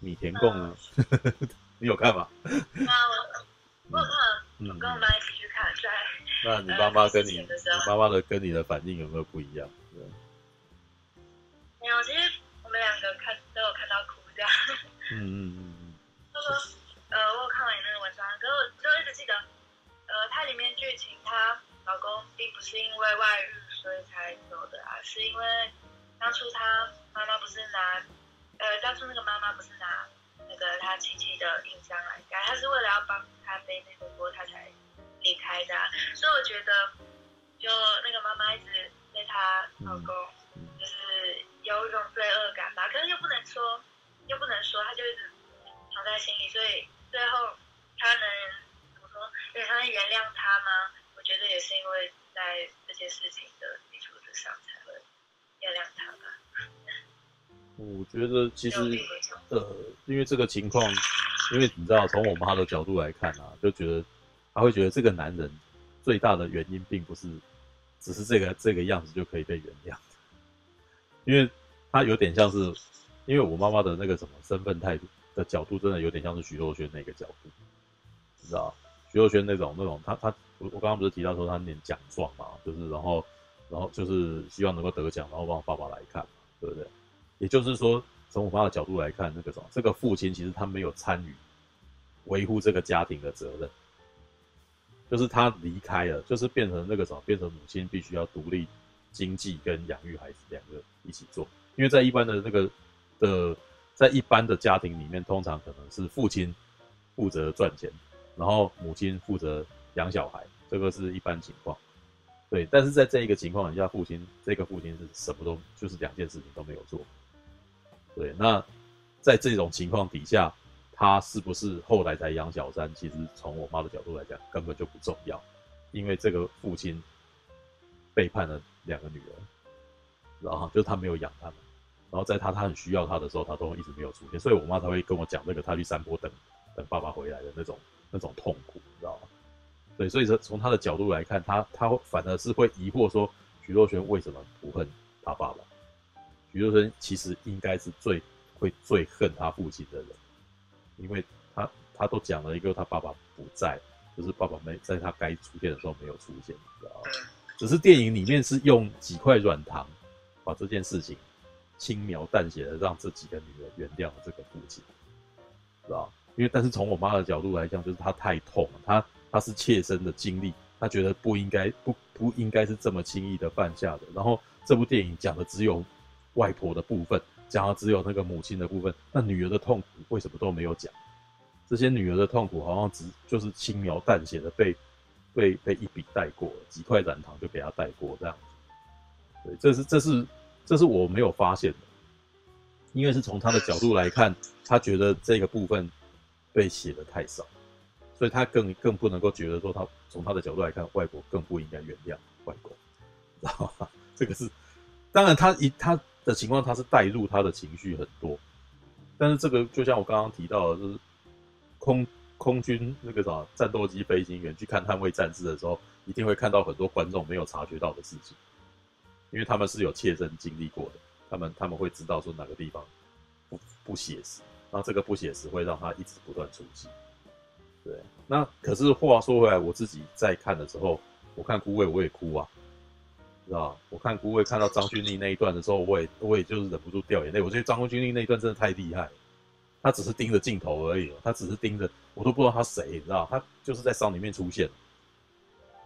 Speaker 1: 米田共呢，你有看吗？
Speaker 5: 妈，我我看，我跟我妈一起去看，在。
Speaker 1: 那你妈妈跟你，你妈妈的跟你的反应有没有不一样？
Speaker 5: 没有，其实我们两个看都有看到哭这样。嗯嗯嗯嗯。他说，呃，我有看完你那个文章，可是我就一直记得，呃，它里面剧情，她老公并不是因为外遇所以才走的啊，是因为当初他妈妈不是拿。呃，当初那个妈妈不是拿那个他亲戚的印章来盖，他是为了要帮他背那个锅，他才离开的啊。所以我觉得，就那个妈妈一直对她老公就是有一种罪恶感吧，可是又不能说，又不能说，他就一直藏在心里。所以最后他能怎么说？因为他能原谅他吗？我觉得也是因为在这些事情的基础之上才会原谅他吧。
Speaker 1: 我觉得其实，呃，因为这个情况，因为你知道，从我妈的角度来看啊，就觉得她会觉得这个男人最大的原因，并不是只是这个这个样子就可以被原谅，因为他有点像是，因为我妈妈的那个什么身份态度的角度，真的有点像是徐若瑄那个角度，你知道，徐若瑄那种那种，他他我我刚刚不是提到说他念奖状嘛，就是然后然后就是希望能够得奖，然后让爸爸来看，对不对？也就是说，从我妈的角度来看，那个什么，这个父亲其实他没有参与维护这个家庭的责任，就是他离开了，就是变成那个什么，变成母亲必须要独立经济跟养育孩子两个一起做。因为在一般的那个的，在一般的家庭里面，通常可能是父亲负责赚钱，然后母亲负责养小孩，这个是一般情况。对，但是在这一个情况底下，父亲这个父亲是什么都就是两件事情都没有做。对，那在这种情况底下，他是不是后来才养小三？其实从我妈的角度来讲，根本就不重要，因为这个父亲背叛了两个女儿，然后就是他没有养他们，然后在他他很需要他的时候，他都一直没有出现，所以我妈才会跟我讲那个他去山坡等等爸爸回来的那种那种痛苦，你知道吗？对，所以说从他的角度来看，他他反而是会疑惑说，徐若瑄为什么不恨他爸爸？徐若瑄其实应该是最会最恨他父亲的人，因为他他都讲了一个他爸爸不在，就是爸爸没在他该出现的时候没有出现，你知道吗？只是电影里面是用几块软糖把这件事情轻描淡写的让这几个女人原谅了这个父亲，知道？因为但是从我妈的角度来讲，就是她太痛了，她她是切身的经历，她觉得不应该不不应该是这么轻易的犯下的。然后这部电影讲的只有。外婆的部分讲的只有那个母亲的部分，那女儿的痛苦为什么都没有讲？这些女儿的痛苦好像只就是轻描淡写的被被被一笔带过，几块软糖就给他带过这样子。对，这是这是这是我没有发现的，因为是从他的角度来看，他觉得这个部分被写的太少，所以他更更不能够觉得说他从他的角度来看，外婆更不应该原谅外公，知道吗？这个是当然他一他。的情况，他是带入他的情绪很多，但是这个就像我刚刚提到的，就是空空军那个啥战斗机飞行员去看捍卫战士的时候，一定会看到很多观众没有察觉到的事情，因为他们是有切身经历过的，他们他们会知道说哪个地方不不写实，那这个不写实会让他一直不断出击。对，那可是话说回来，我自己在看的时候，我看孤味我也哭啊。知道我看孤味看到张钧甯那一段的时候，我也我也就是忍不住掉眼泪。我觉得张钧甯那一段真的太厉害，他只是盯着镜头而已，他只是盯着，我都不知道他谁，你知道，他就是在伤里面出现，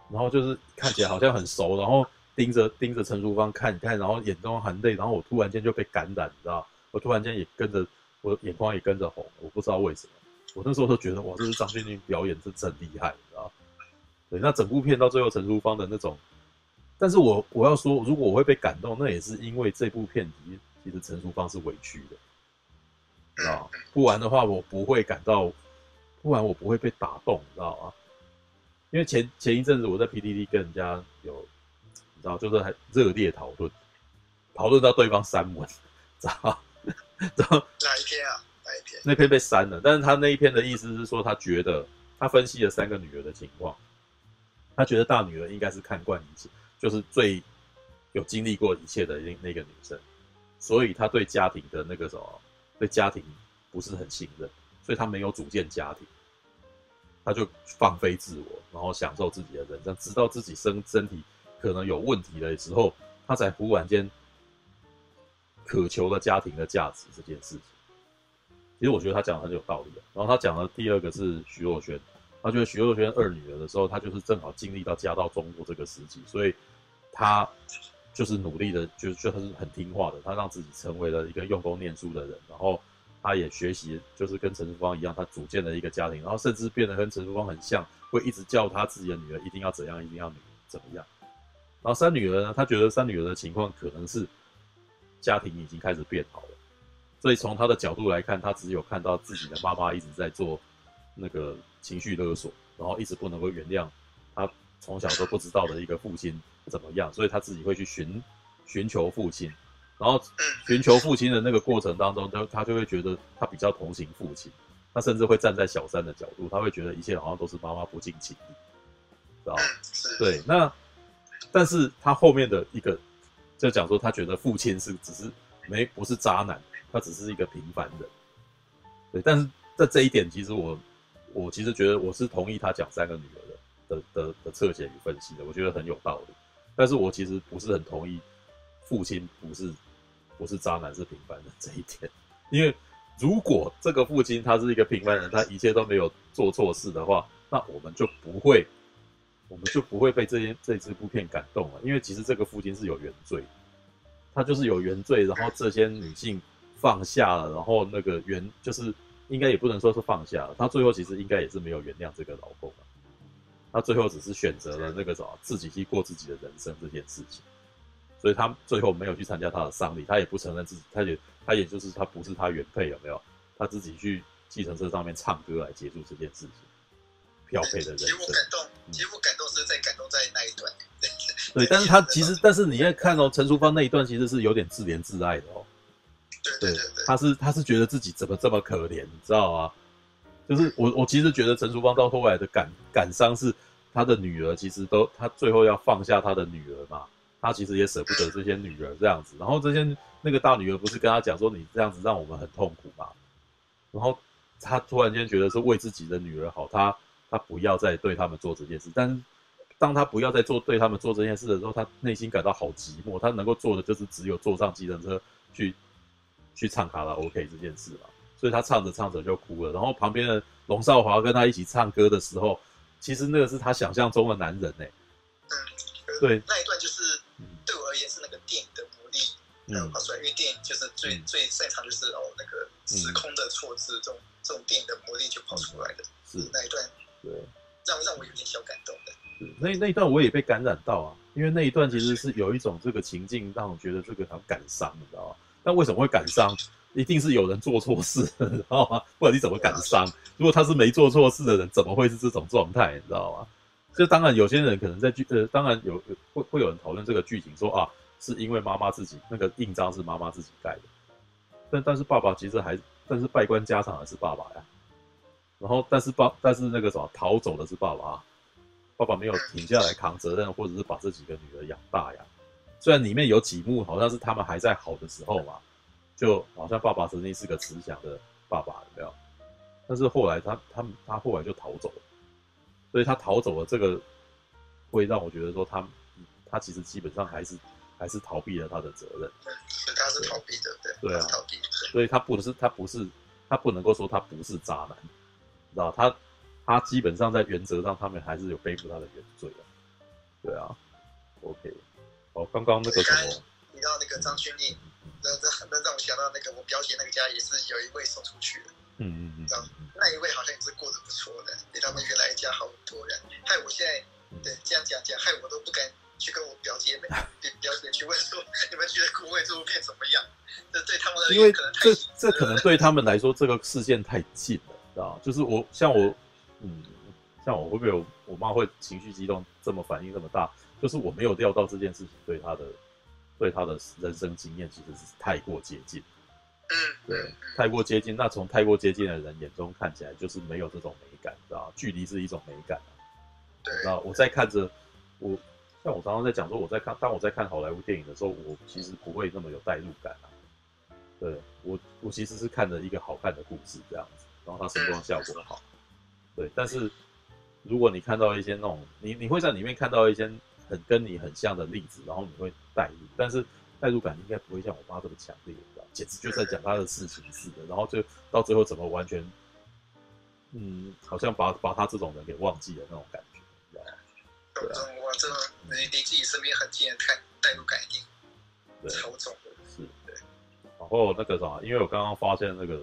Speaker 1: 然后就是看起来好像很熟，然后盯着盯着陈淑芳看看，然后眼中含泪，然后我突然间就被感染，你知道，我突然间也跟着，我眼眶也跟着红，我不知道为什么，我那时候都觉得哇，这是张钧甯表演是真厉害，你知道，对，那整部片到最后陈淑芳的那种。但是我我要说，如果我会被感动，那也是因为这部片其实其实陈淑芳是委屈的，啊，不然的话我不会感到，不然我不会被打动，你知道吗？因为前前一阵子我在 PDD 跟人家有，你知道，就是很热烈讨论，讨论到对方删文，知道？知道
Speaker 2: 哪一篇啊？哪一篇？
Speaker 1: 那篇被删了，但是他那一篇的意思是说，他觉得他分析了三个女儿的情况，他觉得大女儿应该是看惯一切。就是最有经历过一切的那那个女生，所以他对家庭的那个什么，对家庭不是很信任，所以他没有组建家庭，他就放飞自我，然后享受自己的人生，直到自己身身体可能有问题的时候，他才忽然间渴求了家庭的价值这件事情。其实我觉得他讲的很有道理的。然后他讲的第二个是徐若瑄，他觉得徐若瑄二女儿的时候，她就是正好经历到家道中落这个时期，所以。他就是努力的，就是就他是很听话的，他让自己成为了一个用功念书的人，然后他也学习，就是跟陈淑芳一样，他组建了一个家庭，然后甚至变得跟陈淑芳很像，会一直叫他自己的女儿一定要怎样，一定要女怎么样。然后三女儿呢，他觉得三女儿的情况可能是家庭已经开始变好了，所以从他的角度来看，他只有看到自己的妈妈一直在做那个情绪勒索，然后一直不能够原谅他从小都不知道的一个父亲。怎么样？所以他自己会去寻寻求父亲，然后寻求父亲的那个过程当中，他他就会觉得他比较同情父亲，他甚至会站在小三的角度，他会觉得一切好像都是妈妈不尽情理，知道吗？对，那但是他后面的一个就讲说，他觉得父亲是只是没不是渣男，他只是一个平凡人。对，但是在这一点，其实我我其实觉得我是同意他讲三个女儿的的的的侧写与分析的，我觉得很有道理。但是我其实不是很同意，父亲不是不是渣男是平凡人这一点，因为如果这个父亲他是一个平凡人，他一切都没有做错事的话，那我们就不会，我们就不会被这些这支部片感动了。因为其实这个父亲是有原罪，他就是有原罪，然后这些女性放下了，然后那个原就是应该也不能说是放下了，他最后其实应该也是没有原谅这个老公。他最后只是选择了那个什么，自己去过自己的人生这件事情，所以他最后没有去参加他的丧礼，他也不承认自己，他也他也就是他不是他原配有没有？他自己去计程车上面唱歌来结束这件事情，漂配的人生。
Speaker 2: 其实我感动，其实我感动是在感动在那一段，
Speaker 1: 对，但是他其实，但是你要看哦，陈淑芳那一段其实是有点自怜自爱的哦。
Speaker 2: 对对对对，
Speaker 1: 他是他是觉得自己怎么这么可怜，你知道吗？就是我我其实觉得陈淑芳到后来的感感伤是她的女儿，其实都她最后要放下她的女儿嘛，她其实也舍不得这些女儿这样子。然后这些那个大女儿不是跟她讲说，你这样子让我们很痛苦嘛？然后他突然间觉得是为自己的女儿好，他他不要再对他们做这件事。但是当他不要再做对他们做这件事的时候，他内心感到好寂寞。他能够做的就是只有坐上计程车去。去唱卡拉 OK 这件事嘛，所以他唱着唱着就哭了。然后旁边的龙少华跟他一起唱歌的时候，其实那个是他想象中的男人呢、欸。
Speaker 2: 嗯，对，那一段就是对我而言是那个电影的魔力，嗯，跑出来，因为电影就是最、嗯、最擅长就是哦那个时空的错置，这种这种电影的魔力就跑出来的。是那一段，对，让让我有点小感动的。
Speaker 1: 那那一段我也被感染到啊，因为那一段其实是有一种这个情境让我觉得这个很感伤，你知道吗？但为什么会感伤？一定是有人做错事，你知道吗？不然你怎么感伤？如果他是没做错事的人，怎么会是这种状态？你知道吗？就当然有些人可能在剧呃，当然有会会有人讨论这个剧情，说啊，是因为妈妈自己那个印章是妈妈自己盖的，但但是爸爸其实还但是败官家产的是爸爸呀。然后但是爸但是那个什么逃走的是爸爸，爸爸没有停下来扛责任，或者是把这几个女儿养大呀。虽然里面有几幕好像是他们还在好的时候嘛，就好像爸爸曾经是个慈祥的爸爸，有没有？但是后来他他他后来就逃走了，所以他逃走了，这个会让我觉得说他他其实基本上还是还是逃避了他的责任。
Speaker 2: 对，他是逃避的，对。
Speaker 1: 对啊，逃避。所以他不是他不是他不能够说他不是渣男，知道他他基本上在原则上他们还是有背负他的原罪的。对啊，OK。哦，刚刚那个什么，
Speaker 2: 提到那个张钧甯，那那那让我想到那个我表姐那个家也是有一位送出去的，嗯嗯嗯，那一位好像也是过得不错的，比他们原来一家好很多人。害我现在对这样讲讲，害我都不敢去跟我表姐妹表姐去问说，你们觉得孤味这部片怎么样？这对他们的，
Speaker 1: 因为这这可能对他们来说这个事件太近了，知道就是我像我，嗯，像我会不会有我妈会情绪激动，这么反应这么大？就是我没有料到这件事情对她的，对他的人生经验其实是太过接近，嗯，对，太过接近。那从太过接近的人眼中看起来，就是没有这种美感，知道吗？距离是一种美感，对。那我在看着我，像我常常在讲说，我在看，当我在看好莱坞电影的时候，我其实不会那么有代入感啊。对我，我其实是看着一个好看的故事这样子，然后它声光效果好，对。但是如果你看到一些那种，你你会在里面看到一些。很跟你很像的例子，然后你会代入，但是代入感应该不会像我妈这么强烈，你知道？简直就在讲她的事情似的，然后就到最后怎么完全，嗯，好像把把他这种人给忘记了那种感觉，你知道吗？对啊，
Speaker 2: 哇，这离离自己身边很近的看代入感一定超重的，是，对。
Speaker 1: 然后那个啥，因为我刚刚发现那个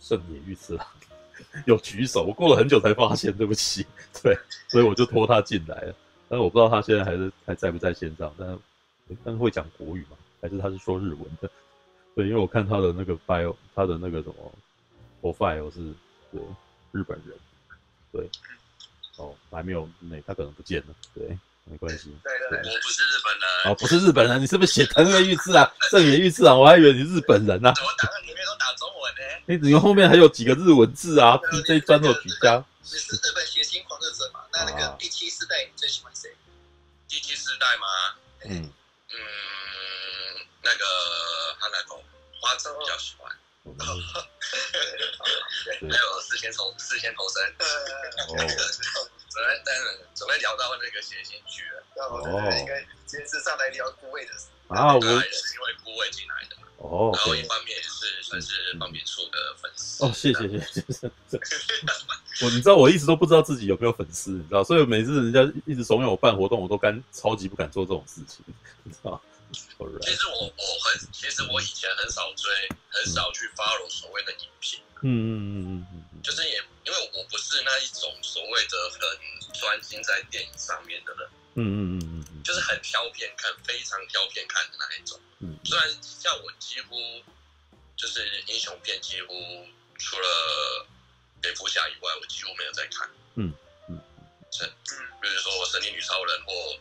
Speaker 1: 胜野裕次郎 有举手，我过了很久才发现，对不起，对，所以我就拖他进来了。但是我不知道他现在还是还在不在线上，但是但是会讲国语吗？还是他是说日文的？对，因为我看他的那个 bio，他的那个什么 profile 是对日本人，对，哦，还没有那他可能不见了，对，没
Speaker 2: 关系。对
Speaker 3: 我不是日本人。
Speaker 1: 哦，不是日本人，你是不是写藤原裕次啊？正野裕次啊？我还以为你是日本人呢、啊。
Speaker 2: 我档案里面都打中文呢。
Speaker 1: 你怎么后面还有几个日文字啊？DJ 专作曲家。
Speaker 2: 你是日本血腥狂热者嘛？那那个第七世代你最喜欢谁？
Speaker 3: 第七世代吗？嗯嗯，那个哈娜狗花子比较喜欢。还有四千头四千头身。哦。准备等准备聊到那个谐星去了。
Speaker 2: 哦。应该今天是上来聊孤味的事。
Speaker 1: 啊，我
Speaker 3: 是因为孤味进来的。哦。然后一方面也是算是方便处的粉丝。
Speaker 1: 哦，谢谢谢谢谢谢。我你知道我一直都不知道自己有没有粉丝，你知道，所以每次人家一直怂恿我办活动，我都干超级不敢做这种事情，你知道。
Speaker 3: 其实我我很，其实我以前很少追，很少去 follow 所谓的影评。嗯嗯嗯嗯嗯。就是也因为我不是那一种所谓的很专心在电影上面的人。嗯嗯嗯嗯嗯。就是很挑片看，非常挑片看的那一种。嗯。虽然像我几乎就是英雄片，几乎除了。蝙蝠侠以外，我几乎没有在看。嗯嗯，是嗯，比如说《神力女超人》或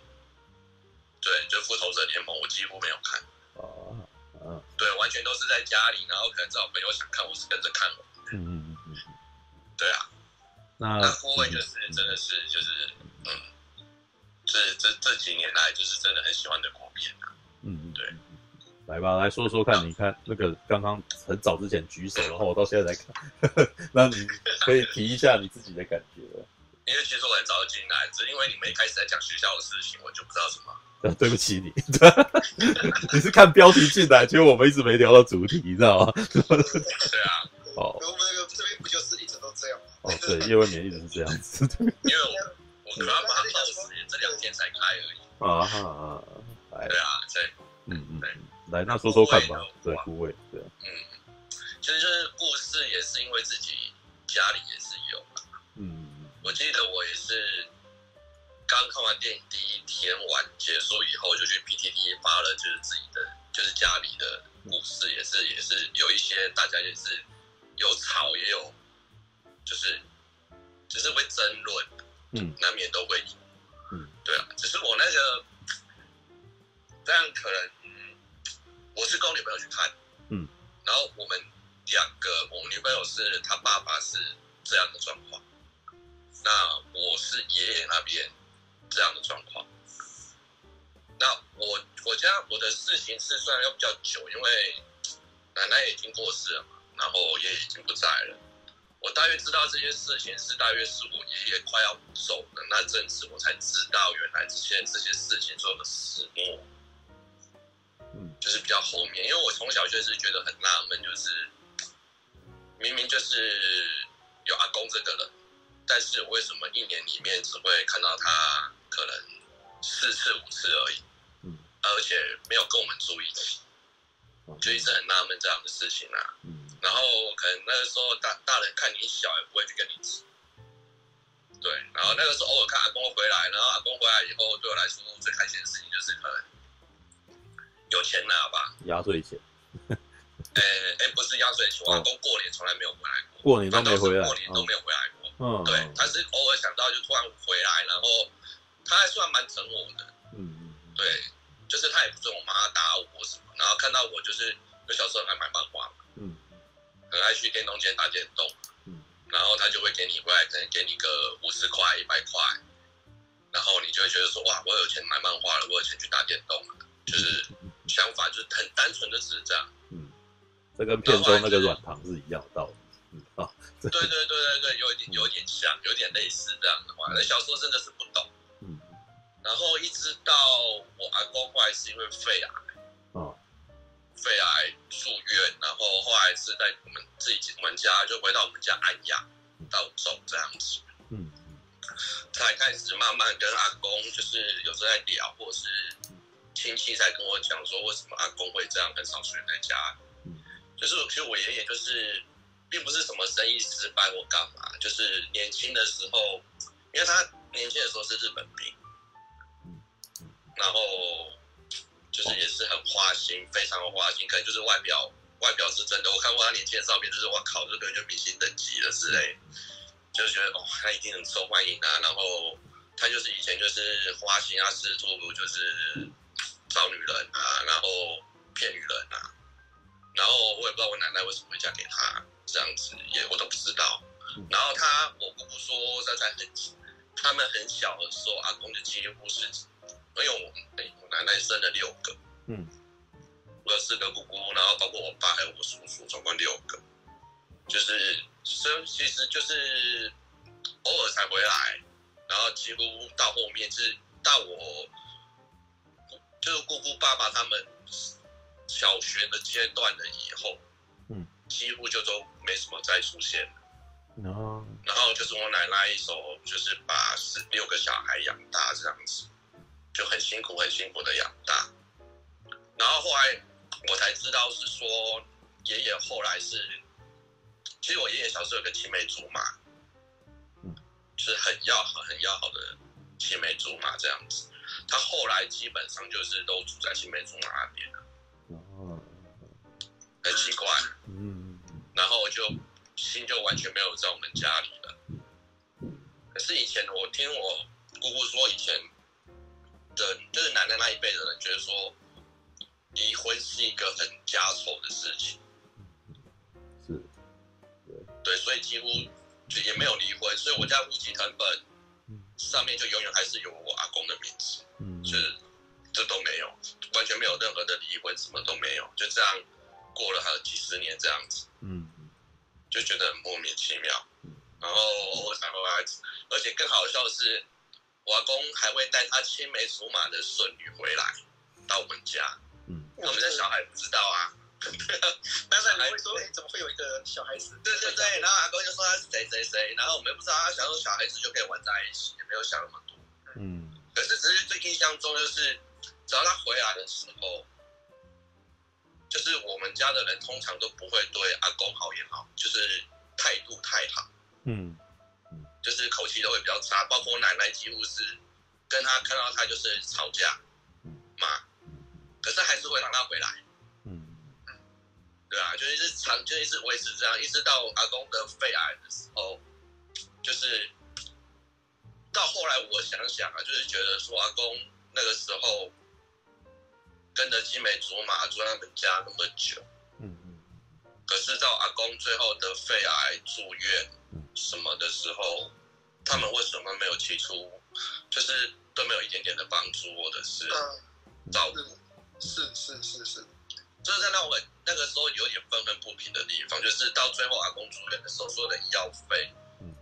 Speaker 6: 对，就复仇者联盟我几乎没有看。
Speaker 1: 哦，嗯，
Speaker 6: 对，完全都是在家里，然后可能找朋友想看，我是跟着看的。
Speaker 1: 嗯嗯嗯嗯，
Speaker 6: 对啊。
Speaker 1: 那
Speaker 6: 那护卫就是真的是就是嗯，这这这几年来就是真的很喜欢的国片啊。
Speaker 1: 嗯，
Speaker 6: 对。
Speaker 1: 来吧，来说说看，你看那个刚刚很早之前举手，然后我到现在才看，那你可以提一下你自己的感觉。
Speaker 6: 因为其实我很早就进来，只是因为你们一开始在讲学校的事情，我就不知道什么。
Speaker 1: 对不起你，你是看标题进来，结果我们一直没聊到主题，你知道吗？
Speaker 6: 对啊。
Speaker 1: 哦。
Speaker 2: 我们那个这边不就是一直都这样吗？
Speaker 1: 哦，对，叶未眠一直是这样子。
Speaker 6: 因为我我可能把它报时，这两天才开而已。
Speaker 1: 啊哈，
Speaker 6: 对啊，对，
Speaker 1: 嗯嗯，对。来，那说说看吧。对，孤味，对。
Speaker 6: 嗯，其实就是故事也是因为自己家里也是有。
Speaker 1: 嗯，
Speaker 6: 我记得我也是刚看完电影第一天完结束以后，就去 PTT 发了，就是自己的就是家里的故事，也是也是有一些大家也是有吵也有，就是只、就是会争论，
Speaker 1: 嗯，
Speaker 6: 难免都会赢，
Speaker 1: 嗯，
Speaker 6: 对啊，只是我那个这样可能。我是跟我女朋友去看，
Speaker 1: 嗯，
Speaker 6: 然后我们两个，我女朋友是她爸爸是这样的状况，那我是爷爷那边这样的状况，那我我家我的事情是算要比较久，因为奶奶已经过世了嘛，然后爷爷已经不在了，我大约知道这些事情是大约是我爷爷快要走的那阵子，我才知道原来这些这些事情做的始末。就是比较后面，因为我从小就是觉得很纳闷，就是明明就是有阿公这个人，但是为什么一年里面只会看到他可能四次五次而已，
Speaker 1: 嗯，
Speaker 6: 而且没有跟我们住一起，就一直很纳闷这样的事情啊，
Speaker 1: 嗯，
Speaker 6: 然后可能那个时候大大人看你小也不会去跟你提，对，然后那个时候偶尔看阿公回来，然后阿公回来以后对我来说最开心的事情就是可能。有钱拿吧，
Speaker 1: 压岁钱。
Speaker 6: 哎哎，不是压岁钱，我阿公过年从来没有回来过，
Speaker 1: 过年都没回来，
Speaker 6: 过年都没有回来过。
Speaker 1: 嗯，
Speaker 6: 对，他是偶尔想到就突然回来，然后他还算蛮疼我的。
Speaker 1: 嗯，
Speaker 6: 对，就是他也不准我妈打我什么，然后看到我就是，我小时候很爱买漫画嘛，
Speaker 1: 嗯，
Speaker 6: 很爱去电动间打电动，
Speaker 1: 嗯，
Speaker 6: 然后他就会给你回来，可能给你个五十块、一百块，然后你就会觉得说，哇，我有钱买漫画了，我有钱去打电动了，就是。想法就是很单纯的，只是这样。
Speaker 1: 嗯，这跟片中那个软糖是一样的道理。嗯啊，
Speaker 6: 对对对对对，有一点有点像，有点类似这样的话。那小时候真的是不懂。嗯。然后一直到我阿公后来是因为肺癌，
Speaker 1: 哦，
Speaker 6: 肺癌住院，然后后来是在我们自己我们家就回到我们家安养到走这样子。嗯。才开始慢慢跟阿公就是有时候在聊，或是。亲戚才跟我讲说，为什么阿公会这样，很少出现在家。嗯，就是其实我爷爷就是，并不是什么生意失败或干嘛，就是年轻的时候，因为他年轻的时候是日本兵，然后就是也是很花心，非常的花心，可能就是外表外表是真的。我看过他年轻的照片，就是我靠，这个人就明星等级了之类，就觉得哦，他一定很受欢迎啊。然后他就是以前就是花心啊，四处就是。找女人啊，然后骗女人啊，然后我也不知道我奶奶为什么会嫁给他，这样子也我都不知道。然后他，我姑姑说在在很，他们很小的时候，阿公就几乎是，因为我我奶奶生了六个，嗯，我有四个姑姑，然后包括我爸还有我叔叔，总共六个，就是生其实就是偶尔才回来，然后几乎到后面是到我。就是姑姑、爸爸他们小学的阶段了以后，嗯，几乎就都没什么再出现了。然后，然后就是我奶奶一手，就是把十六个小孩养大这样子，就很辛苦、很辛苦的养大。然后后来我才知道是说，爷爷后来是，其实我爷爷小时候有个青梅竹马，是很要好、很要好的青梅竹马这样子。他后来基本上就是都住在青梅竹马那边了，很奇怪，嗯，然后就心就完全没有在我们家里了。可是以前我听我姑姑说，以前的，就是男的那一辈的人，觉得说离婚是一个很家丑的事情。
Speaker 1: 是，
Speaker 6: 对，所以几乎就也没有离婚，所以我家户籍成本上面就永远还是有我阿公的名字，
Speaker 1: 嗯，就是
Speaker 6: 这都没有，完全没有任何的离婚，什么都没有，就这样过了还有几十年这样子，嗯，就觉得很莫名其妙。然后我想回，而且更好笑的是。我阿公还会带他青梅竹马的孙女回来到我们家。嗯，我们的小孩不知道啊。
Speaker 2: 但是还会说，哎，怎么会有一个小孩子？
Speaker 6: 对对对，然后阿公就说他是谁谁谁，然后我们也不知道，他想说小孩子就可以玩在一起，也没有想那么多。嗯，可是只是最印象中就是，只要他回来的时候，就是我们家的人通常都不会对阿公好也好，就是态度太好。嗯，就是口气都会比较差，包括奶奶几乎是跟他看到他就是吵架，骂，可是还是会让他回来。嗯对啊，就一直长，就一直维持这样，一直到阿公得肺癌的时候，就是到后来我想想啊，就是觉得说阿公那个时候跟着青梅竹马住他们家那么久，可是到阿公最后得肺癌住院什么的时候，他们为什么没有提出，就是都没有一点点的帮助或者是照顾？
Speaker 2: 是是是是。
Speaker 6: 就是在让我那个时候有点愤愤不平的地方，就是到最后阿公住院的时候，所有的医药费，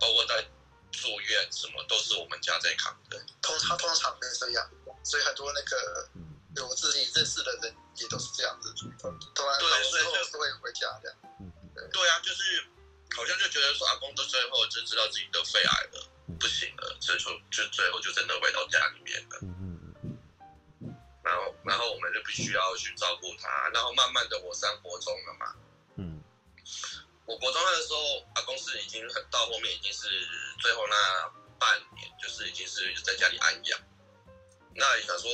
Speaker 6: 包括在住院什么，都是我们家在扛的。
Speaker 2: 通常通常是这样，所以很多那个，对我自己认识的人也都是这样子。嗯，对，所以就是会回家这样。嗯，对。
Speaker 6: 对啊，就是好像就觉得说阿公到最后就知道自己得肺癌了，不行了，所以说就最后就真的回到家里面了。然后，然后我们就必须要去照顾他。然后慢慢的，我上国中了嘛。嗯。我国中的时候，阿公是已经很到后面，已经是最后那半年，就是已经是在家里安养。那也想说，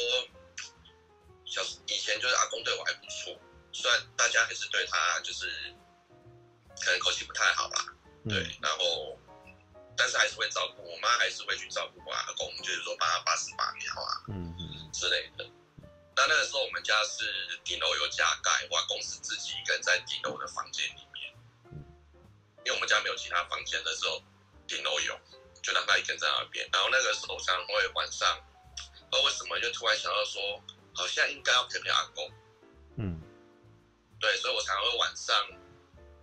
Speaker 6: 小以前就是阿公对我还不错，虽然大家还是对他就是可能口气不太好啦。嗯、对。然后，但是还是会照顾我妈，还是会去照顾我阿公，就是说帮他把屎把尿啊，嗯嗯之类的。那那个时候我们家是顶楼有加盖，我阿公是自己一个人在顶楼的房间里面，因为我们家没有其他房间的时候，顶楼有，就让他一个人在那边。然后那个时候常会晚上，不知道为什么就突然想到说，好像应该要陪陪阿公。嗯，对，所以我常常会晚上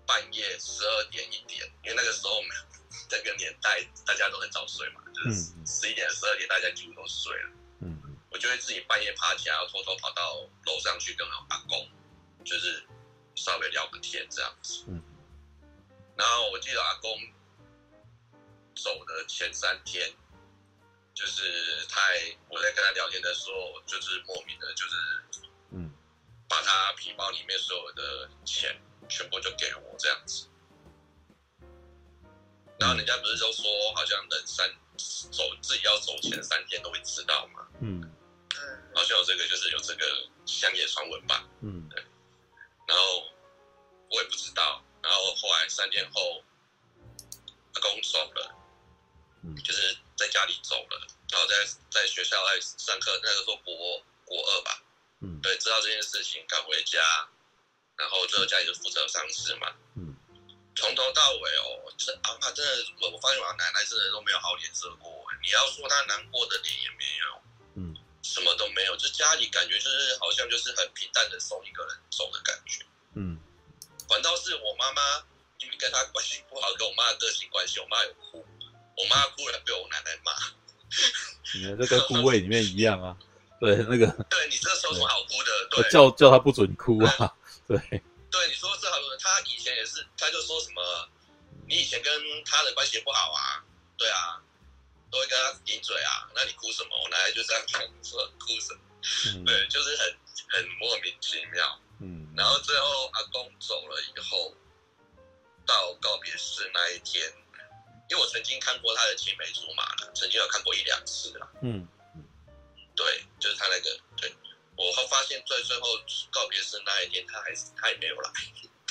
Speaker 6: 半夜十二点一点，因为那个时候我们 那个年代大家都很早睡嘛，就是十一点十二点大家几乎都睡了。嗯我就会自己半夜爬起来，然后偷偷跑到楼上去跟阿公，就是稍微聊个天这样子。嗯。然后我记得阿公走的前三天，就是他我在跟他聊天的时候，就是莫名的，就是嗯，把他皮包里面所有的钱全部就给我这样子。然后人家不是都说，好像人三走自己要走前三天都会知道嘛。嗯。好像有这个，就是有这个乡野传闻吧。嗯，对。然后我也不知道。然后后来三天后，阿公走了。嗯，就是在家里走了。然后在在学校来上课，那个时候国国二吧。嗯，对，知道这件事情，赶回家。然后最后家里就负责丧事嘛。嗯，从头到尾哦，就是阿妈真的，我我发现我奶奶真的都没有好脸色过。你要说她难过的脸也没有。什么都没有，就家里感觉就是好像就是很平淡的送一个人走的感觉。嗯，反倒是我妈妈，因为跟她关系不好，跟我妈的个性关系，我妈有哭，我妈哭了被我奶奶骂。
Speaker 1: 你们这跟孤味里面一样啊？对，那个。
Speaker 6: 对，你这说什么好哭的？对，
Speaker 1: 叫叫他不准哭啊！对。
Speaker 6: 对，你说这好多，他以前也是，他就说什么，你以前跟他的关系不好啊？对啊。都会跟他顶嘴啊，那你哭什么？我奶奶就这样看，说哭什么？嗯、对，就是很很莫名其妙。嗯，然后最后阿公走了以后，到告别式那一天，因为我曾经看过他的青梅竹马了，曾经有看过一两次了。嗯，对，就是他那个，对，我会发现最最后告别式那一天，他还是他也没有来。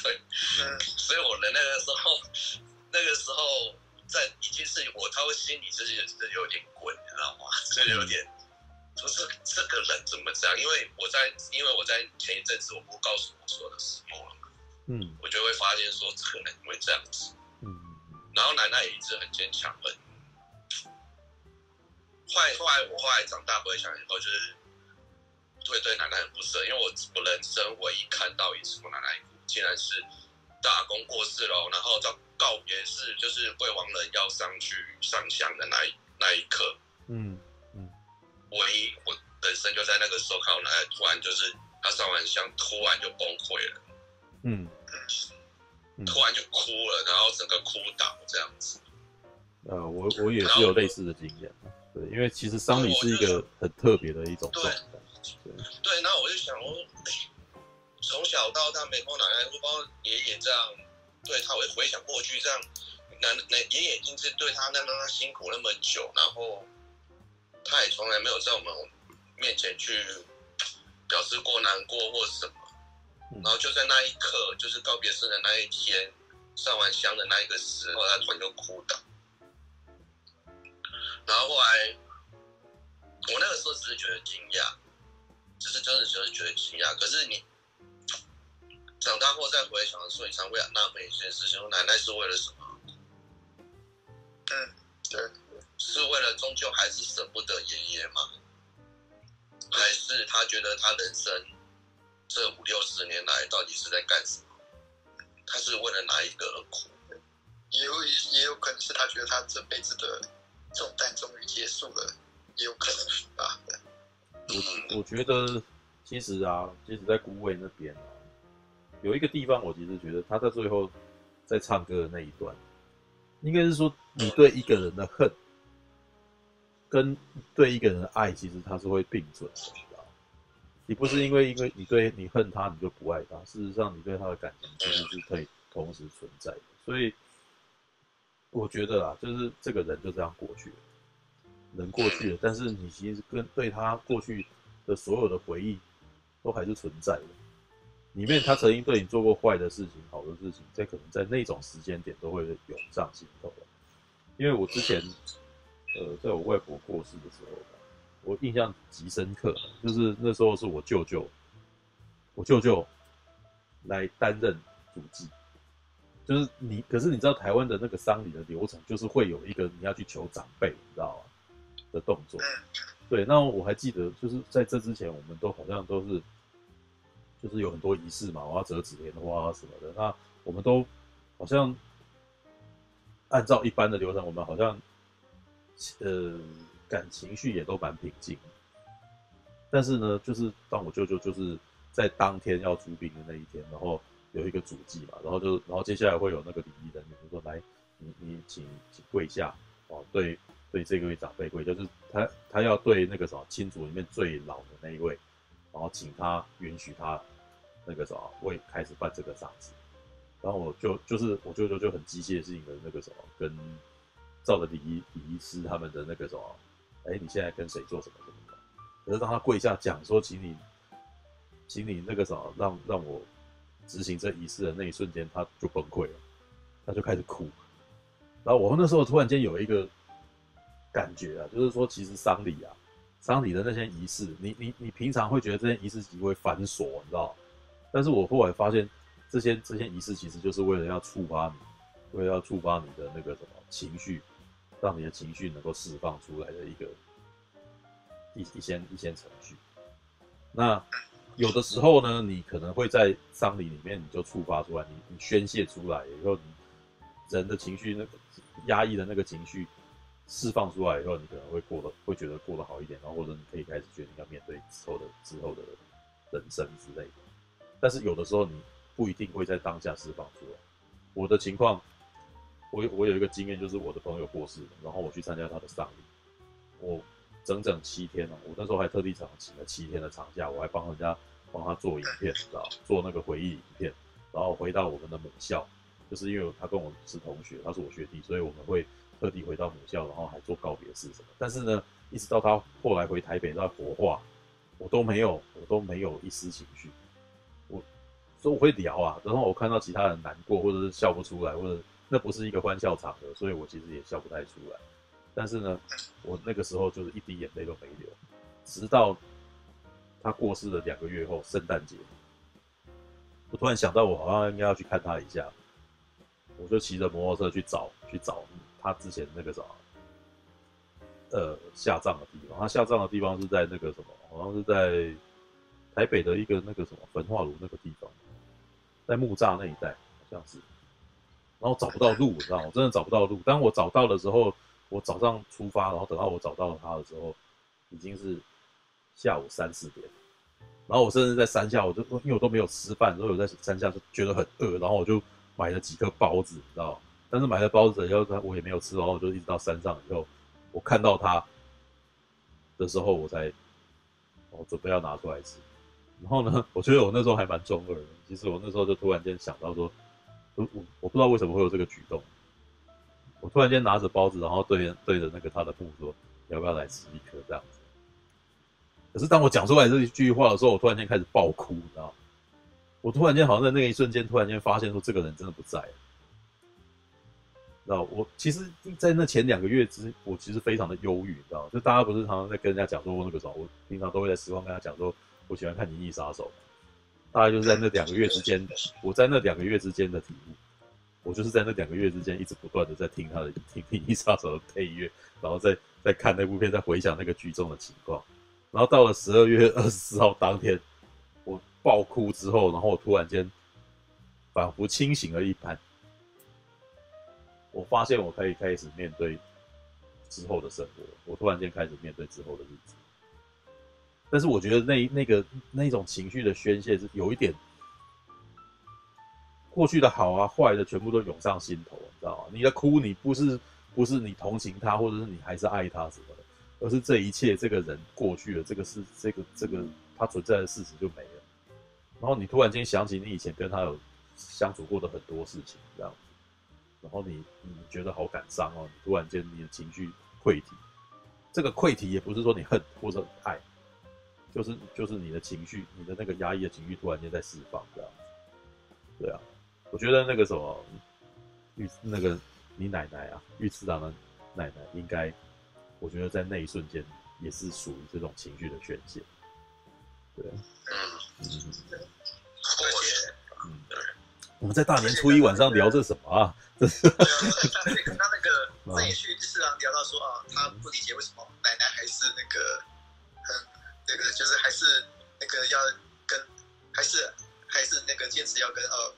Speaker 6: 对，嗯，所以我的那个时候，那个时候。在已经是我，他会心里就是就是有点滚，你知道吗？就是有点，就是这个人怎么这样？因为我在，因为我在前一阵子我不告诉我说的始末了嘛，嗯，我就会发现说这个人会这样子，嗯，然后奶奶也一直很坚强，很，后来后来我后来长大回想以后，就是会对奶奶很不舍，因为我我人生唯一看到一次我奶奶哭，竟然是大公过世了，然后到告别式，就是会亡人要上去上香的那一那一刻，嗯嗯，唯一我人生就在那个时候看到奶奶突然就是她上完香，突然就崩溃了，嗯，突然就哭了，然后整个哭倒这样子。
Speaker 1: 呃，我我也是有类似的经验，对，因为其实丧礼是一个很特别的一种状态。
Speaker 6: 对，对，那我就想说，从小到大，美国奶奶都包括爷爷这样，对他，我会回想过去这样，奶奶爷爷已经是对他那么那辛苦那么久，然后他也从来没有在我们面前去表示过难过或什么，然后就在那一刻，就是告别式的那一天，上完香的那一个时候，他突然就哭倒。然后后来，我那个时候只是觉得惊讶，只是真的只是觉得惊讶。可是你长大后再回想的时候，你常会纳闷一件事情：奶奶是为了什么？嗯，对，是为了终究还是舍不得爷爷吗？还是他觉得他人生这五六十年来到底是在干什么？他是为了哪一个而哭？
Speaker 2: 也有也有可能是他觉得他这辈子的。重担终于结束了，也有可能吧。
Speaker 1: 我我觉得，其实啊，其实，在孤味那边啊，有一个地方，我其实觉得他在最后在唱歌的那一段，应该是说，你对一个人的恨，跟对一个人的爱，其实他是会并存的，你？不是因为因为你对你恨他，你就不爱他。事实上，你对他的感情其实是可以同时存在的，所以。我觉得啊，就是这个人就这样过去了，人过去了，但是你其实跟对他过去的所有的回忆都还是存在的。里面他曾经对你做过坏的事情、好的事情，在可能在那种时间点都会涌上心头。因为我之前，呃，在我外婆过世的时候，我印象极深刻，就是那时候是我舅舅，我舅舅来担任主祭。就是你，可是你知道台湾的那个丧礼的流程，就是会有一个你要去求长辈，你知道吗？的动作。对，那我还记得，就是在这之前，我们都好像都是，就是有很多仪式嘛，我要折纸莲花什么的。那我们都好像按照一般的流程，我们好像呃感情绪也都蛮平静。但是呢，就是当我舅舅就是在当天要出殡的那一天，然后。有一个主祭嘛，然后就，然后接下来会有那个礼仪人员就说：“来，你你请请跪下哦，对对，这个位长辈跪，就是他他要对那个什么亲族里面最老的那一位，然后请他允许他那个什么为开始办这个丧事。然后我就就是我舅舅就很机械性的那个什么，跟照着礼仪礼仪师他们的那个什么，哎，你现在跟谁做什么什么，可是当他跪下讲说，请你请你那个什么，让让我。执行这仪式的那一瞬间，他就崩溃了，他就开始哭。然后我们那时候突然间有一个感觉啊，就是说，其实丧礼啊，丧礼的那些仪式，你你你平常会觉得这些仪式极为繁琐，你知道？但是我后来发现，这些这些仪式其实就是为了要触发你，为了要触发你的那个什么情绪，让你的情绪能够释放出来的一个一一些一些程序。那。有的时候呢，你可能会在丧礼里面，你就触发出来，你你宣泄出来以后，你人的情绪那个压抑的那个情绪释放出来以后，你可能会过得会觉得过得好一点，然后或者你可以开始决定要面对之后的之后的人生之类的。但是有的时候你不一定会在当下释放出来。我的情况，我我有一个经验，就是我的朋友过世了，然后我去参加他的丧礼，我。整整七天了，我那时候还特地请请了七天的长假，我还帮人家帮他做影片，知道做那个回忆影片，然后回到我们的母校，就是因为他跟我是同学，他是我学弟，所以我们会特地回到母校，然后还做告别式什么。但是呢，一直到他后来回台北在火化，我都没有，我都没有一丝情绪。我所以我会聊啊，然后我看到其他人难过或者是笑不出来，或者那不是一个欢笑场合，所以我其实也笑不太出来。但是呢，我那个时候就是一滴眼泪都没流，直到他过世的两个月后，圣诞节，我突然想到，我好像应该要去看他一下，我就骑着摩托车去找去找他之前那个什么，呃，下葬的地方。他下葬的地方是在那个什么，好像是在台北的一个那个什么焚化炉那个地方，在木栅那一带好像是，然后找不到路，你知道吗？我真的找不到路。当我找到的时候，我早上出发，然后等到我找到了他的时候，已经是下午三四点。然后我甚至在山下，我就因为我都没有吃饭，所以我在山下就觉得很饿，然后我就买了几颗包子，你知道吗？但是买了包子以后，我也没有吃，然后我就一直到山上以后，我看到他的时候，我才我准备要拿出来吃。然后呢，我觉得我那时候还蛮中二的。其实我那时候就突然间想到说，我我我不知道为什么会有这个举动。我突然间拿着包子，然后对对着那个他的墓说：“要不要来吃一颗？”这样子。可是当我讲出来这一句话的时候，我突然间开始爆哭，你知道吗？我突然间好像在那一瞬间，突然间发现说这个人真的不在了。知道我其实，在那前两个月之，我其实非常的忧郁，你知道吗？就大家不是常常在跟人家讲说，我那个时候，我平常都会在时光跟他讲说，我喜欢看《银翼杀手》。大概就是在那两个月之间，我在那两个月之间的体悟，我就是在那两个月之间一直不断的在听他的听《银翼杀手》的配乐，然后再再看那部片，再回想那个剧中的情况。然后到了十二月二十四号当天，我爆哭之后，然后我突然间仿佛清醒了一般，我发现我可以开始面对之后的生活。我突然间开始面对之后的日子，但是我觉得那那个那种情绪的宣泄是有一点，过去的好啊坏的全部都涌上心头，你知道吗？你的哭，你不是不是你同情他，或者是你还是爱他什么的。而是这一切，这个人过去了，这个事这个这个他存在的事实就没了。然后你突然间想起你以前跟他有相处过的很多事情，这样子，然后你你觉得好感伤哦，你突然间你的情绪溃堤。这个溃堤也不是说你恨或者爱，就是就是你的情绪，你的那个压抑的情绪突然间在释放，这样子。对啊，我觉得那个什么玉那个你奶奶啊，玉次郎的奶奶应该。我觉得在那一瞬间也是属于这种情绪的宣泄，对，嗯嗯，对，我们在大年初一晚上聊这什么啊？这是，他那个在去次郎聊到说啊，他不理解为什么奶奶还是那个，嗯，那个就是还是那个要跟，还是还是那个坚持要跟呃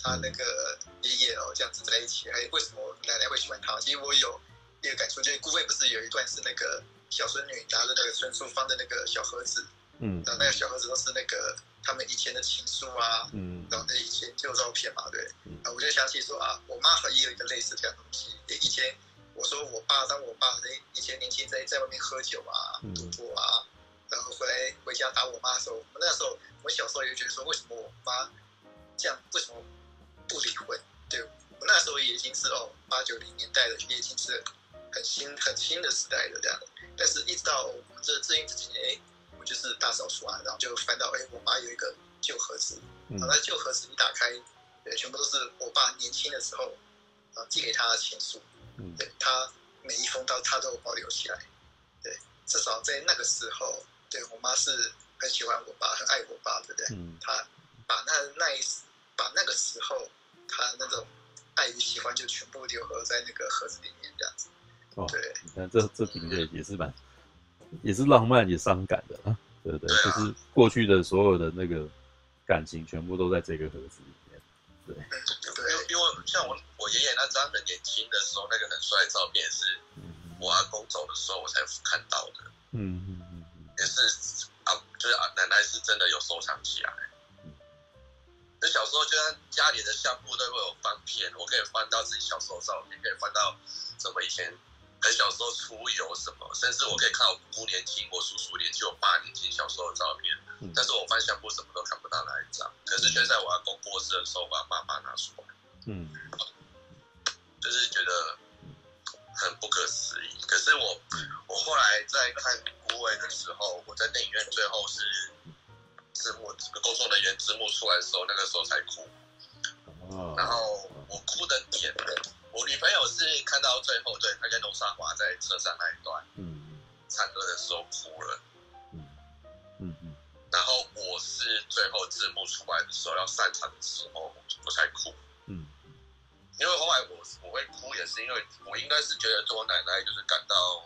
Speaker 1: 他那个爷爷哦这样子在一起，还为什么奶奶会喜欢他？其实我有。一个感触就是，顾魏不是有一段是那个小孙女拿着那个孙淑芳的那个小盒子，嗯，然后那个小盒子都是那个他们以前的情书啊，嗯，然后那以前旧照片嘛，对，啊，我就想起说啊，我妈和也有一个类似这样东西。以前我说我爸当我爸以前年轻在在外面喝酒啊，赌博啊，然后回来回家打我妈的时候，我那时候我小时候也觉得说，为什么我妈这样，为什么不离婚？对，我那时候也已经是哦八九零年代的，也已经是。很新很新的时代的这样，但是一直到我们这最近这几年，哎，我就是大扫除啊，然后就翻到，哎，我妈有一个旧盒子，然后那旧盒子一打开，对，全部都是我爸年轻的时候啊寄给他的情书，嗯，对，他每一封都他都保留起来，对，至少在那个时候，对我妈是很喜欢我爸，很爱我爸，对不对？嗯，他把那那一把那个时候他那种爱与喜欢就全部留合在那个盒子里面，这样子。哦，对，你看这这评论也是蛮，也是浪漫也伤感的啊，对不对？就是过去的所有的那个感情，全部都在这个盒子里面。对，
Speaker 6: 对，因为像我我爷爷那张很年轻的时候那个很帅的照片，是我阿公走的时候我才看到的。嗯嗯嗯，也是啊，就是啊，奶奶是真的有收藏起来。就小时候就像家里的相簿都会有翻片，我可以翻到自己小时候照片，可以翻到什么以前。很小时候出游什么，甚至我可以看到我姑姑年轻，我叔叔年轻，我爸年轻小时候的照片。嗯、但是我翻相簿什么都看不到那一张，可是却在我阿公过世的时候把爸爸拿出来。嗯，就是觉得很不可思议。可是我我后来在看孤味的时候，我在电影院最后是字幕这个工作人员字幕出来的时候，那个时候才哭。哦、然后我哭的点。我女朋友是看到最后，对，她跟诺莎华在车上那一段，嗯，唱歌的时候哭了，嗯嗯嗯，然后我是最后字幕出来的时候要散场的时候，我才哭，嗯，因为后来我我会哭，也是因为我应该是觉得做我奶奶就是感到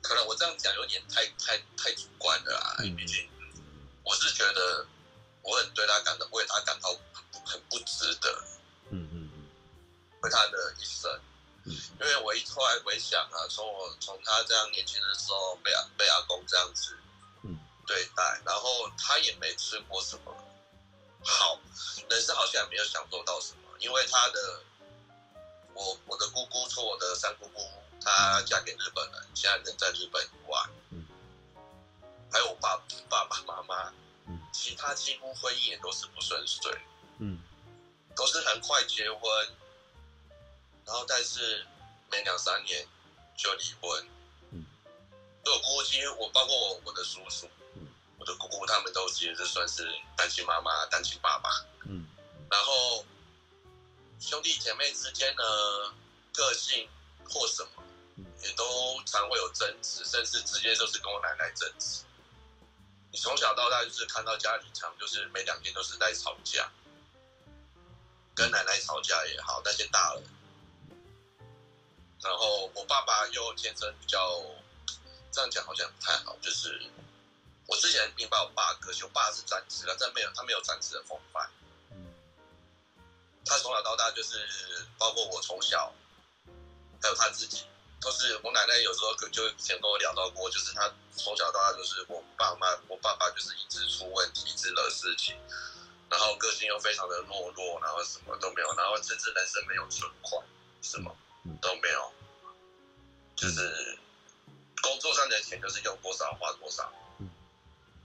Speaker 6: 可能我这样讲有点太太太主观了啊，毕、嗯、竟我是觉得我很对她感到为她感到很不值得，嗯嗯嗯，为她的一生，嗯，因为我一后来回想啊，从我从他这样年轻的时候被阿被阿公这样子，嗯，对待，然后他也没吃过什么好，人生好像也没有享受到什么，因为他的。我我的姑姑说，我的三姑姑，她嫁给日本人，现在人在日本以外。嗯。还有我爸爸爸妈妈，嗯，其他几乎婚姻也都是不顺遂。嗯。都是很快结婚，然后但是没两三年就离婚。嗯。所以我姑姑，其实我包括我我的叔叔，嗯，我的姑姑他们都其实是算是单亲妈妈、单亲爸爸。嗯。然后。兄弟姐妹之间呢，个性或什么，也都常会有争执，甚至直接就是跟我奶奶争执。你从小到大就是看到家里常就是每两天都是在吵架，跟奶奶吵架也好，那些大人。然后我爸爸又天生比较，这样讲好像不太好，就是我之前明白我爸个性，我爸是战士了，但没有他没有战士的风范。他从小到大就是，包括我从小，还有他自己，都是我奶奶有时候就以前跟我聊到过，就是他从小到大就是我爸妈，我爸爸就是一直出问题，一直惹事情，然后个性又非常的懦弱，然后什么都没有，然后甚至人生没有存款，什么都没有，就是工作上的钱就是用多少花多少，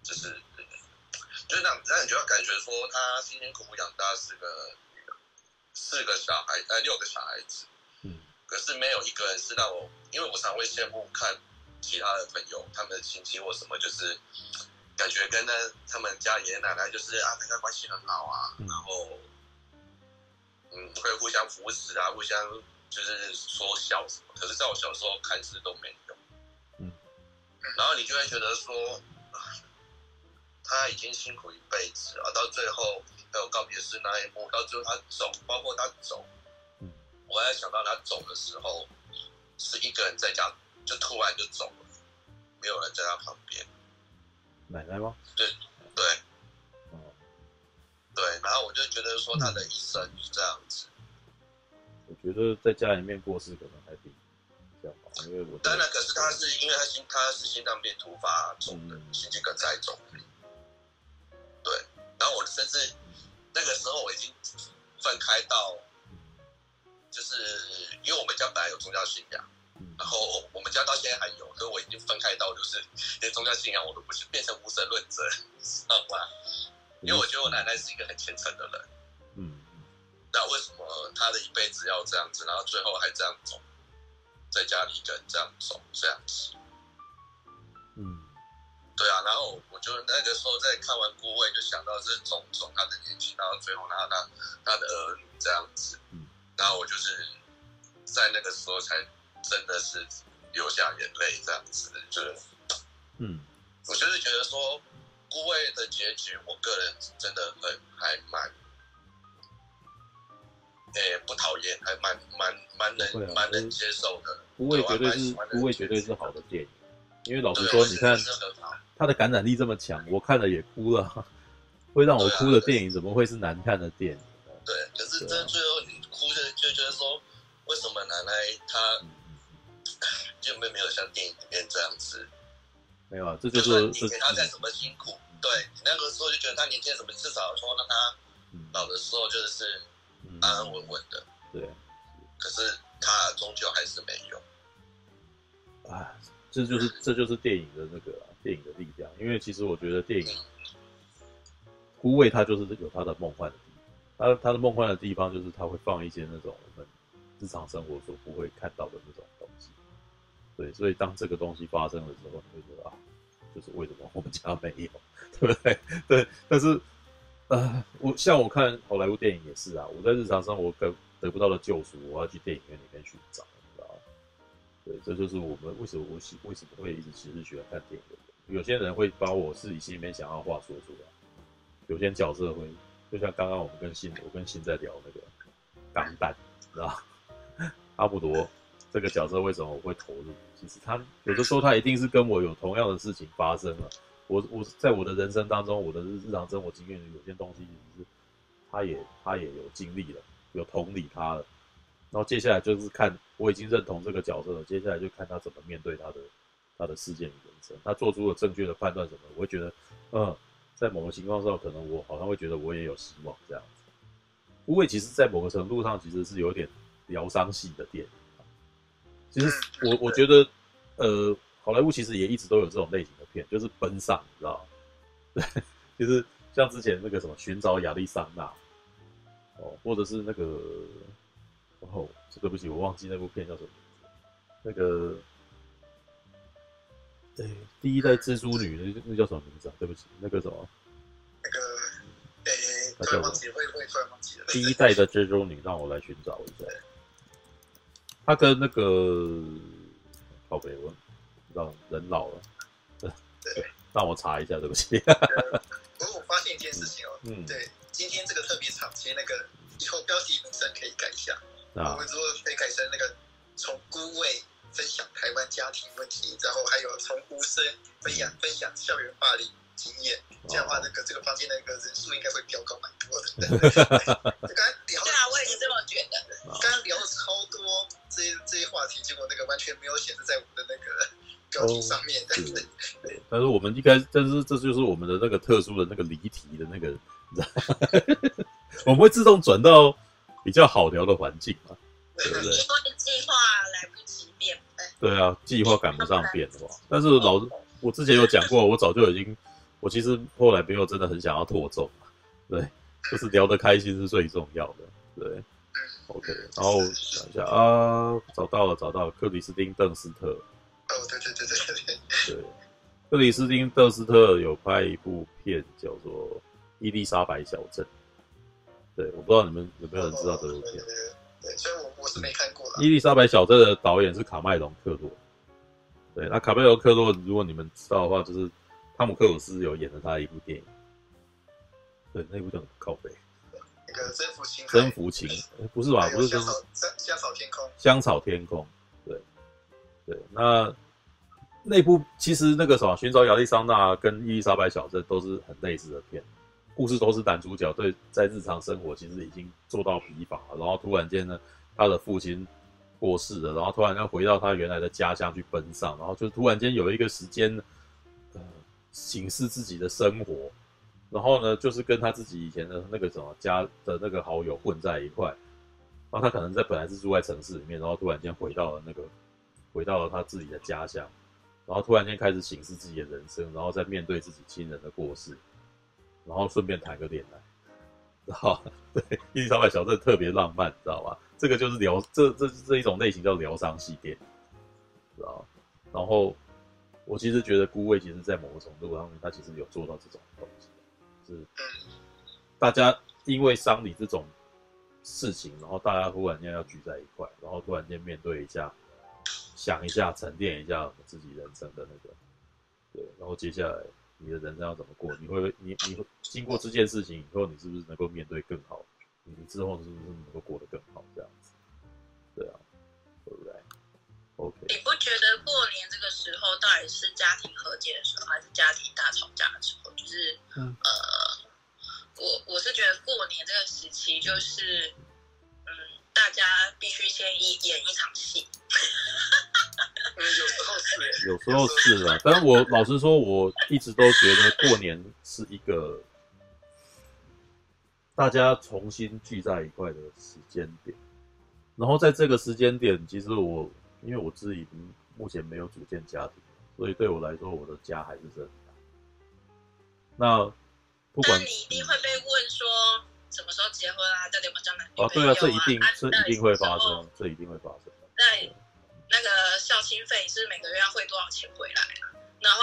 Speaker 6: 就是就是让让你就要感觉说他辛辛苦苦养大四个。四个小孩，呃，六个小孩子，嗯，可是没有一个人是让我，因为我常会羡慕看其他的朋友，他们的亲戚或什么，就是感觉跟那他们家爷爷奶奶就是啊，大家关系很好啊，然后，嗯，会互相扶持啊，互相就是说笑什么。可是在我小时候看似都没有，嗯，然后你就会觉得说，他已经辛苦一辈子啊，到最后。还有告别式那一幕，到最后他走，包括他走，嗯，我还想到他走的时候，是一个人在家，就突然就走了，没有人在他旁边。
Speaker 1: 奶奶吗？
Speaker 6: 对对，哦，对，然后我就觉得说他的一生是这样子。
Speaker 1: 我觉得在家里面过世可能还比较好，因为我
Speaker 6: 当然，可是他是因为他心他是心脏病突发重的心肌梗塞中，对，然后我甚至。那个时候我已经分开到，就是因为我们家本来有宗教信仰，然后我们家到现在还有，所以我已经分开到就是连宗教信仰我都不是，变成无神论者，知道吗？因为我觉得我奶奶是一个很虔诚的人，嗯，那为什么她的一辈子要这样子，然后最后还这样走，在家里跟这样走这样子，嗯。对啊，然后我就那个时候在看完《孤味》，就想到是种种他的年纪，然后最后然后他他的儿女这样子，嗯，然后我就是在那个时候才真的是流下眼泪这样子，就是，嗯，我就是觉得说《孤味》的结局，我个人真的很还蛮，诶，不讨厌，还蛮蛮蛮能蛮能接受的，《
Speaker 1: 孤味》绝对是《孤味》绝对是好的电影。因为老实说，你看他的感染力这么强，我看了也哭了，会让我哭的电影怎么会是难看的电影？
Speaker 6: 对，可是这最后你哭的就觉得说，为什么奶奶她 就没没有像电影里面这样子？
Speaker 1: 没有啊，这就是
Speaker 6: 你给他再怎么辛苦，对你那个时候就觉得他年轻什么，至少说让他老的时候就是安安稳稳的。
Speaker 1: 对，
Speaker 6: 可是他终究还是没有。
Speaker 1: 啊。这就是这就是电影的那个、啊、电影的力量，因为其实我觉得电影《孤味》它就是有它的梦幻的地方，它它的梦幻的地方就是它会放一些那种我们日常生活所不会看到的那种东西。对，所以当这个东西发生的时候，你会觉得啊，就是为什么我们家没有，对不对？对，但是呃，我像我看好莱坞电影也是啊，我在日常生活得得不到的救赎，我要去电影院里面去找。你知道对，这就是我们为什么我喜为什么会一直其实喜欢看电影的。有些人会把我自己心里面想要话说出来，有些角色会，就像刚刚我们跟信，我跟信在聊那个钢蛋，知道阿姆罗这个角色为什么我会投入？其实他有的时候他一定是跟我有同样的事情发生了。我我在我的人生当中，我的日常生活经验里有些东西，其实是他也他也有经历了，有同理他了。然后接下来就是看我已经认同这个角色了，接下来就看他怎么面对他的他的事件与人生，他做出了正确的判断什么，我会觉得，嗯，在某个情况上，可能我好像会觉得我也有希望这样子。孤味其实，在某个程度上，其实是有点疗伤系的电影。其实我我觉得，呃，好莱坞其实也一直都有这种类型的片，就是奔丧，你知道吗？对，就是像之前那个什么《寻找亚历桑那》，哦，或者是那个。哦，对不起，我忘记那部片叫什么名字。那个，哎、欸，第一代蜘蛛女那那叫什么名字啊？对不起，那个什么，
Speaker 2: 那个，哎、欸，突然忘记，会会突然忘记了。
Speaker 1: 第一代的蜘蛛女，让我来寻找一下。他跟那个靠北问，让人老了。对，让我查一下，对不起。
Speaker 2: 不过我发现一件事情哦，嗯，对，今天这个特别场，其实那个以后标题本身可以改一下。啊我们之后可以改成那个从孤味分享台湾家庭问题，然后还有从无声分享分享校园霸凌经验，这样的话那个这个房间那个人数应该会飙高蛮多的。刚刚聊，
Speaker 3: 对啊，我也是这么觉得。
Speaker 2: 刚刚聊了超多这些这些话题，结果那个完全没有显示在我们的那个标题上面。对对对。
Speaker 1: 但是我们应该，但是这就是我们的那个特殊的那个离题的那个，我们会自动转到。比较好聊的环境嘛，对不
Speaker 3: 对？
Speaker 1: 对啊，计划赶不上变化。但是老，我之前有讲过，我早就已经，我其实后来没有真的很想要拓重，对，就是聊得开心是最重要的，对。OK，然后想一下啊，找到了，找到了，克里斯汀·邓斯特。
Speaker 2: 哦，对对对对对。
Speaker 1: 对，克里斯汀·邓斯特有拍一部片叫做《伊丽莎白小镇》。对，我不知道你们有没有人知道这部片。
Speaker 2: 对，所以我我是没看过。
Speaker 1: 伊丽莎白小镇的导演是卡麦隆·克洛。对，那卡麦隆·克洛，如果你们知道的话，就是汤姆·克鲁斯有演了他的一部电影。对，那部叫《靠北》。
Speaker 2: 那个征服情。
Speaker 1: 征服情，不是吧？不是
Speaker 2: 香草香草天空。
Speaker 1: 香草天空。对。对，那那部其实那个什么《寻找亚利桑那》跟《伊丽莎白小镇》都是很类似的片。故事都是男主角对在日常生活其实已经做到疲乏了，然后突然间呢，他的父亲过世了，然后突然间回到他原来的家乡去奔丧，然后就突然间有一个时间，呃，省视自己的生活，然后呢，就是跟他自己以前的那个什么家的那个好友混在一块，然后他可能在本来是住在城市里面，然后突然间回到了那个回到了他自己的家乡，然后突然间开始省视自己的人生，然后再面对自己亲人的过世。然后顺便谈个恋爱，然后对《伊丽莎白小镇》特别浪漫，知道吧？这个就是疗，这这这一种类型叫疗伤系列，知道？然后我其实觉得《孤味》其实，在某个程度上面，他其实有做到这种东西，是大家因为丧礼这种事情，然后大家忽然间要聚在一块，然后突然间面对一下，想一下，沉淀一下自己人生的那个，对，然后接下来。你的人生要怎么过？你会你你会经过这件事情以后，你是不是能够面对更好？你之后是不是能够过得更好？这样子，对啊，对不对？OK。
Speaker 3: 你不觉得过年这个时候到底是家庭和解的时候，还是家庭大吵架的时候？就是，嗯、呃，我我是觉得过年这个时期，就是，嗯，大家必须先一演一场戏。
Speaker 2: 嗯，有时候是，
Speaker 1: 有时候是啊。但是我老实说，我一直都觉得过年是一个大家重新聚在一块的时间点。然后在这个时间点，其实我因为我自己目前没有组建家庭，所以对我来说，我的家还是这样。那不管
Speaker 3: 那你一定会被问说什么时候结婚啊？到底有没有交男朋友啊？
Speaker 1: 对啊，这一定这一定会发生，这一定会发生。
Speaker 3: 对。那个孝心费是每个月要汇多少钱回来啊？然后，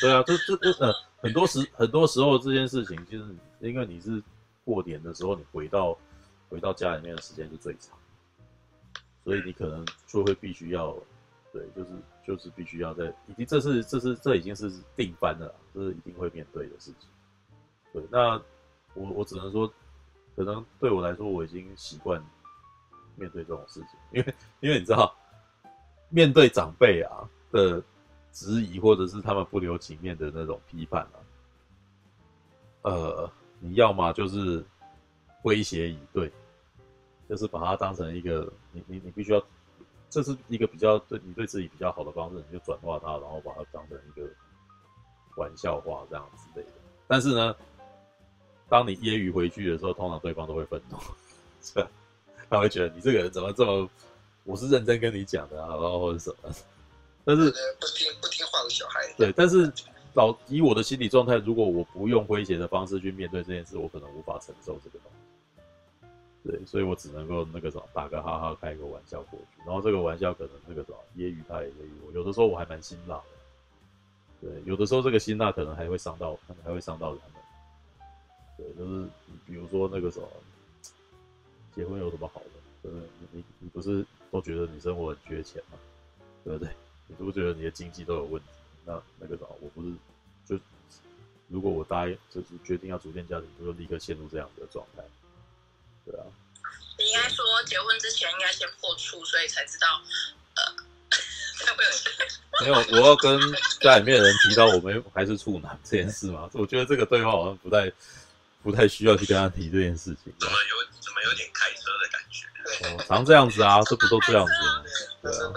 Speaker 1: 对啊，这这这呃，很多时很多时候这件事情，就是因为你是过年的时候，你回到回到家里面的时间是最长，所以你可能就会必须要，对，就是就是必须要在，已经这是这是这已经是定番了，这是一定会面对的事情。对，那我我只能说，可能对我来说，我已经习惯。面对这种事情，因为因为你知道，面对长辈啊的质疑，或者是他们不留情面的那种批判啊，呃，你要么就是威胁以对，就是把它当成一个你你你必须要，这是一个比较对你对自己比较好的方式，你就转化它，然后把它当成一个玩笑话这样之类的。但是呢，当你揶揄回去的时候，通常对方都会愤怒，他会觉得你这个人怎么这么，我是认真跟你讲的啊，然后或者什么。但是
Speaker 2: 不听不听话的小孩。
Speaker 1: 对，但是老以我的心理状态，如果我不用诙谐的方式去面对这件事，我可能无法承受这个东西。对，所以我只能够那个什么，打个哈哈，开个玩笑过去。然后这个玩笑可能那个什么，揶揄他也揶揄我。有的时候我还蛮辛辣的。对，有的时候这个辛辣可能还会伤到，可能还会伤到人们。对，就是比如说那个什么，结婚有什么好的？对不对？你你你不是都觉得你生活很缺钱吗？对不对？你都不觉得你的经济都有问题？那那个什么，我不是就如果我答应就是决定要组建家庭，就立刻陷入这样的状态。对啊。
Speaker 3: 你应该说结婚之前应该先破处，所以才知道呃。
Speaker 1: 没有，我要跟家里面的人提到我们还是处男这件事嘛。我觉得这个对话好像不太不太需要去跟他提这件事情。
Speaker 6: 怎么有怎么有点开车的感觉？
Speaker 1: 哦，常这样子啊，这不都这样子吗？对啊。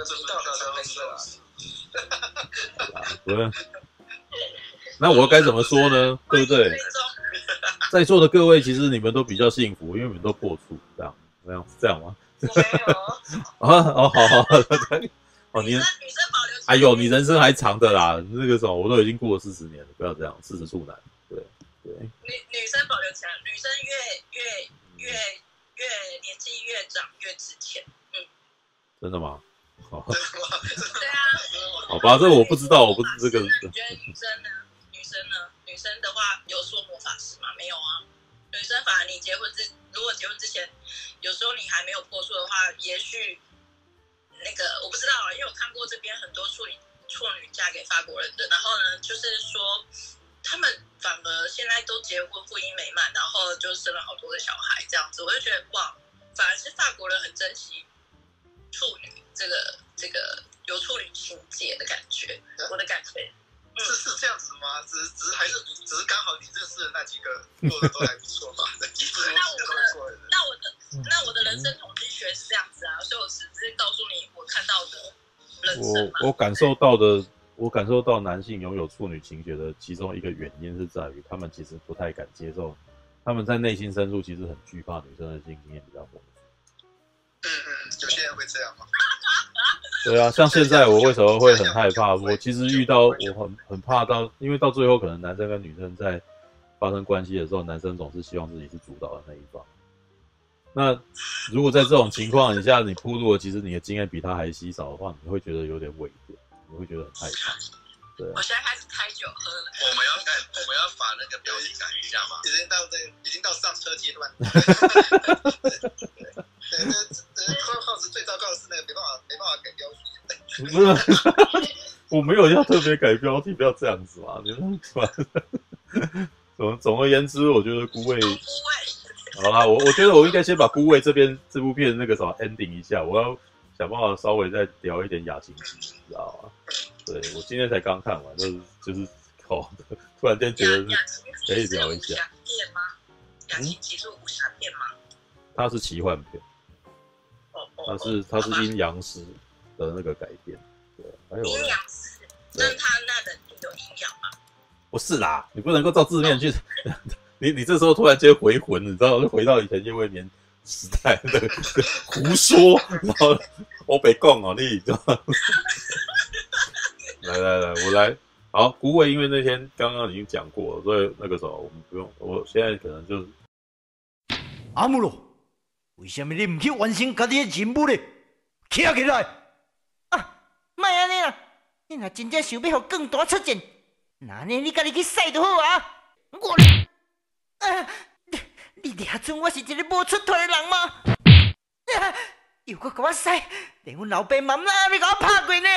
Speaker 1: 对啊，那我该怎么说呢？对不对？在座的各位，其实你们都比较幸福，因为你们都破处，这样这样这样吗？啊哦，好好。哦，你女生保留。哎呦，你人生还长的啦，那个时候我都已经过了四十年了，不要这样，四十处男，对对。
Speaker 3: 女女生保留起来，女生越越越越年纪越长越值钱，嗯。
Speaker 1: 真的吗？好。
Speaker 3: 对啊。
Speaker 1: 好吧，这我不知道，我不知这个。
Speaker 3: 你觉得女生呢？女生呢？女生的话有说魔法师吗？没有啊。女生反而你结婚之，如果结婚之前，有时候你还没有破处的话，也许。那个我不知道啊，因为我看过这边很多处女处女嫁给法国人的，然后呢，就是说他们反而现在都结婚，婚姻美满，然后就生了好多的小孩，这样子，我就觉得哇，反而是法国人很珍惜处女这个这个有处女情结的感觉，我的感觉。
Speaker 2: 是是这样子吗？只是只是还是只是刚好你认识的那几个做的都还不错嘛？
Speaker 3: 那我的那我的那我的人生统计学是这样子啊，所以我只是告诉你我看到的人生。
Speaker 1: 我我感受到的，我感受到男性拥有处女情结的其中一个原因是在于，他们其实不太敢接受，他们在内心深处其实很惧怕女生的性经验比较丰富。
Speaker 2: 嗯嗯，有些人会这样吗？
Speaker 1: 对啊，像现在我为什么会很害怕？我其实遇到我很很怕到，因为到最后可能男生跟女生在发生关系的时候，男生总是希望自己是主导的那一方。那如果在这种情况下，你铺路了，其实你的经验比他还稀少的话，你会觉得有点猥琐，你会觉得很害怕。对，
Speaker 3: 我现在开始开酒喝了。
Speaker 6: 我们要改，我们要把那个标题改一下嘛？
Speaker 2: 已经到这个，已经到上车阶段。对，那这这号子最糟糕的是那个没办法没办法改标题。不是，
Speaker 1: 我没有要特别改标题，不要这样子嘛，你们是吧？总总而言之，我觉得孤味。好啦，我我觉得我应该先把孤味这边这部片那个什么 ending 一下，我要想办法稍微再聊一点雅琴集，你知道吗？对，我今天才刚看完，就是就是哦，突然间觉得可以聊一下。
Speaker 3: 雅情集是武侠片吗？
Speaker 1: 它是奇幻片。它是它是阴阳师的那个改编，对，还有阴阳师，
Speaker 3: 那他那的有阴阳吗？
Speaker 1: 不是啦，你不能够照字面去，你你这时候突然间回魂，你知道，就回到以前叶未眠时代的胡说，然后我被供哦，你知道吗？来来来，我来，好，古伟，因为那天刚刚已经讲过了，所以那个时候我们不用，我现在可能就是
Speaker 7: 阿姆罗。为什么你唔去完成家己的任务呢？起来起来！啊，莫安尼啦！你若真正想要让更大出战，那呢你家己去使就好啊！我，啊，你你俩准我是一个无出头的人吗？又搁给我使，连阮老爸妈妈你给我拍过呢！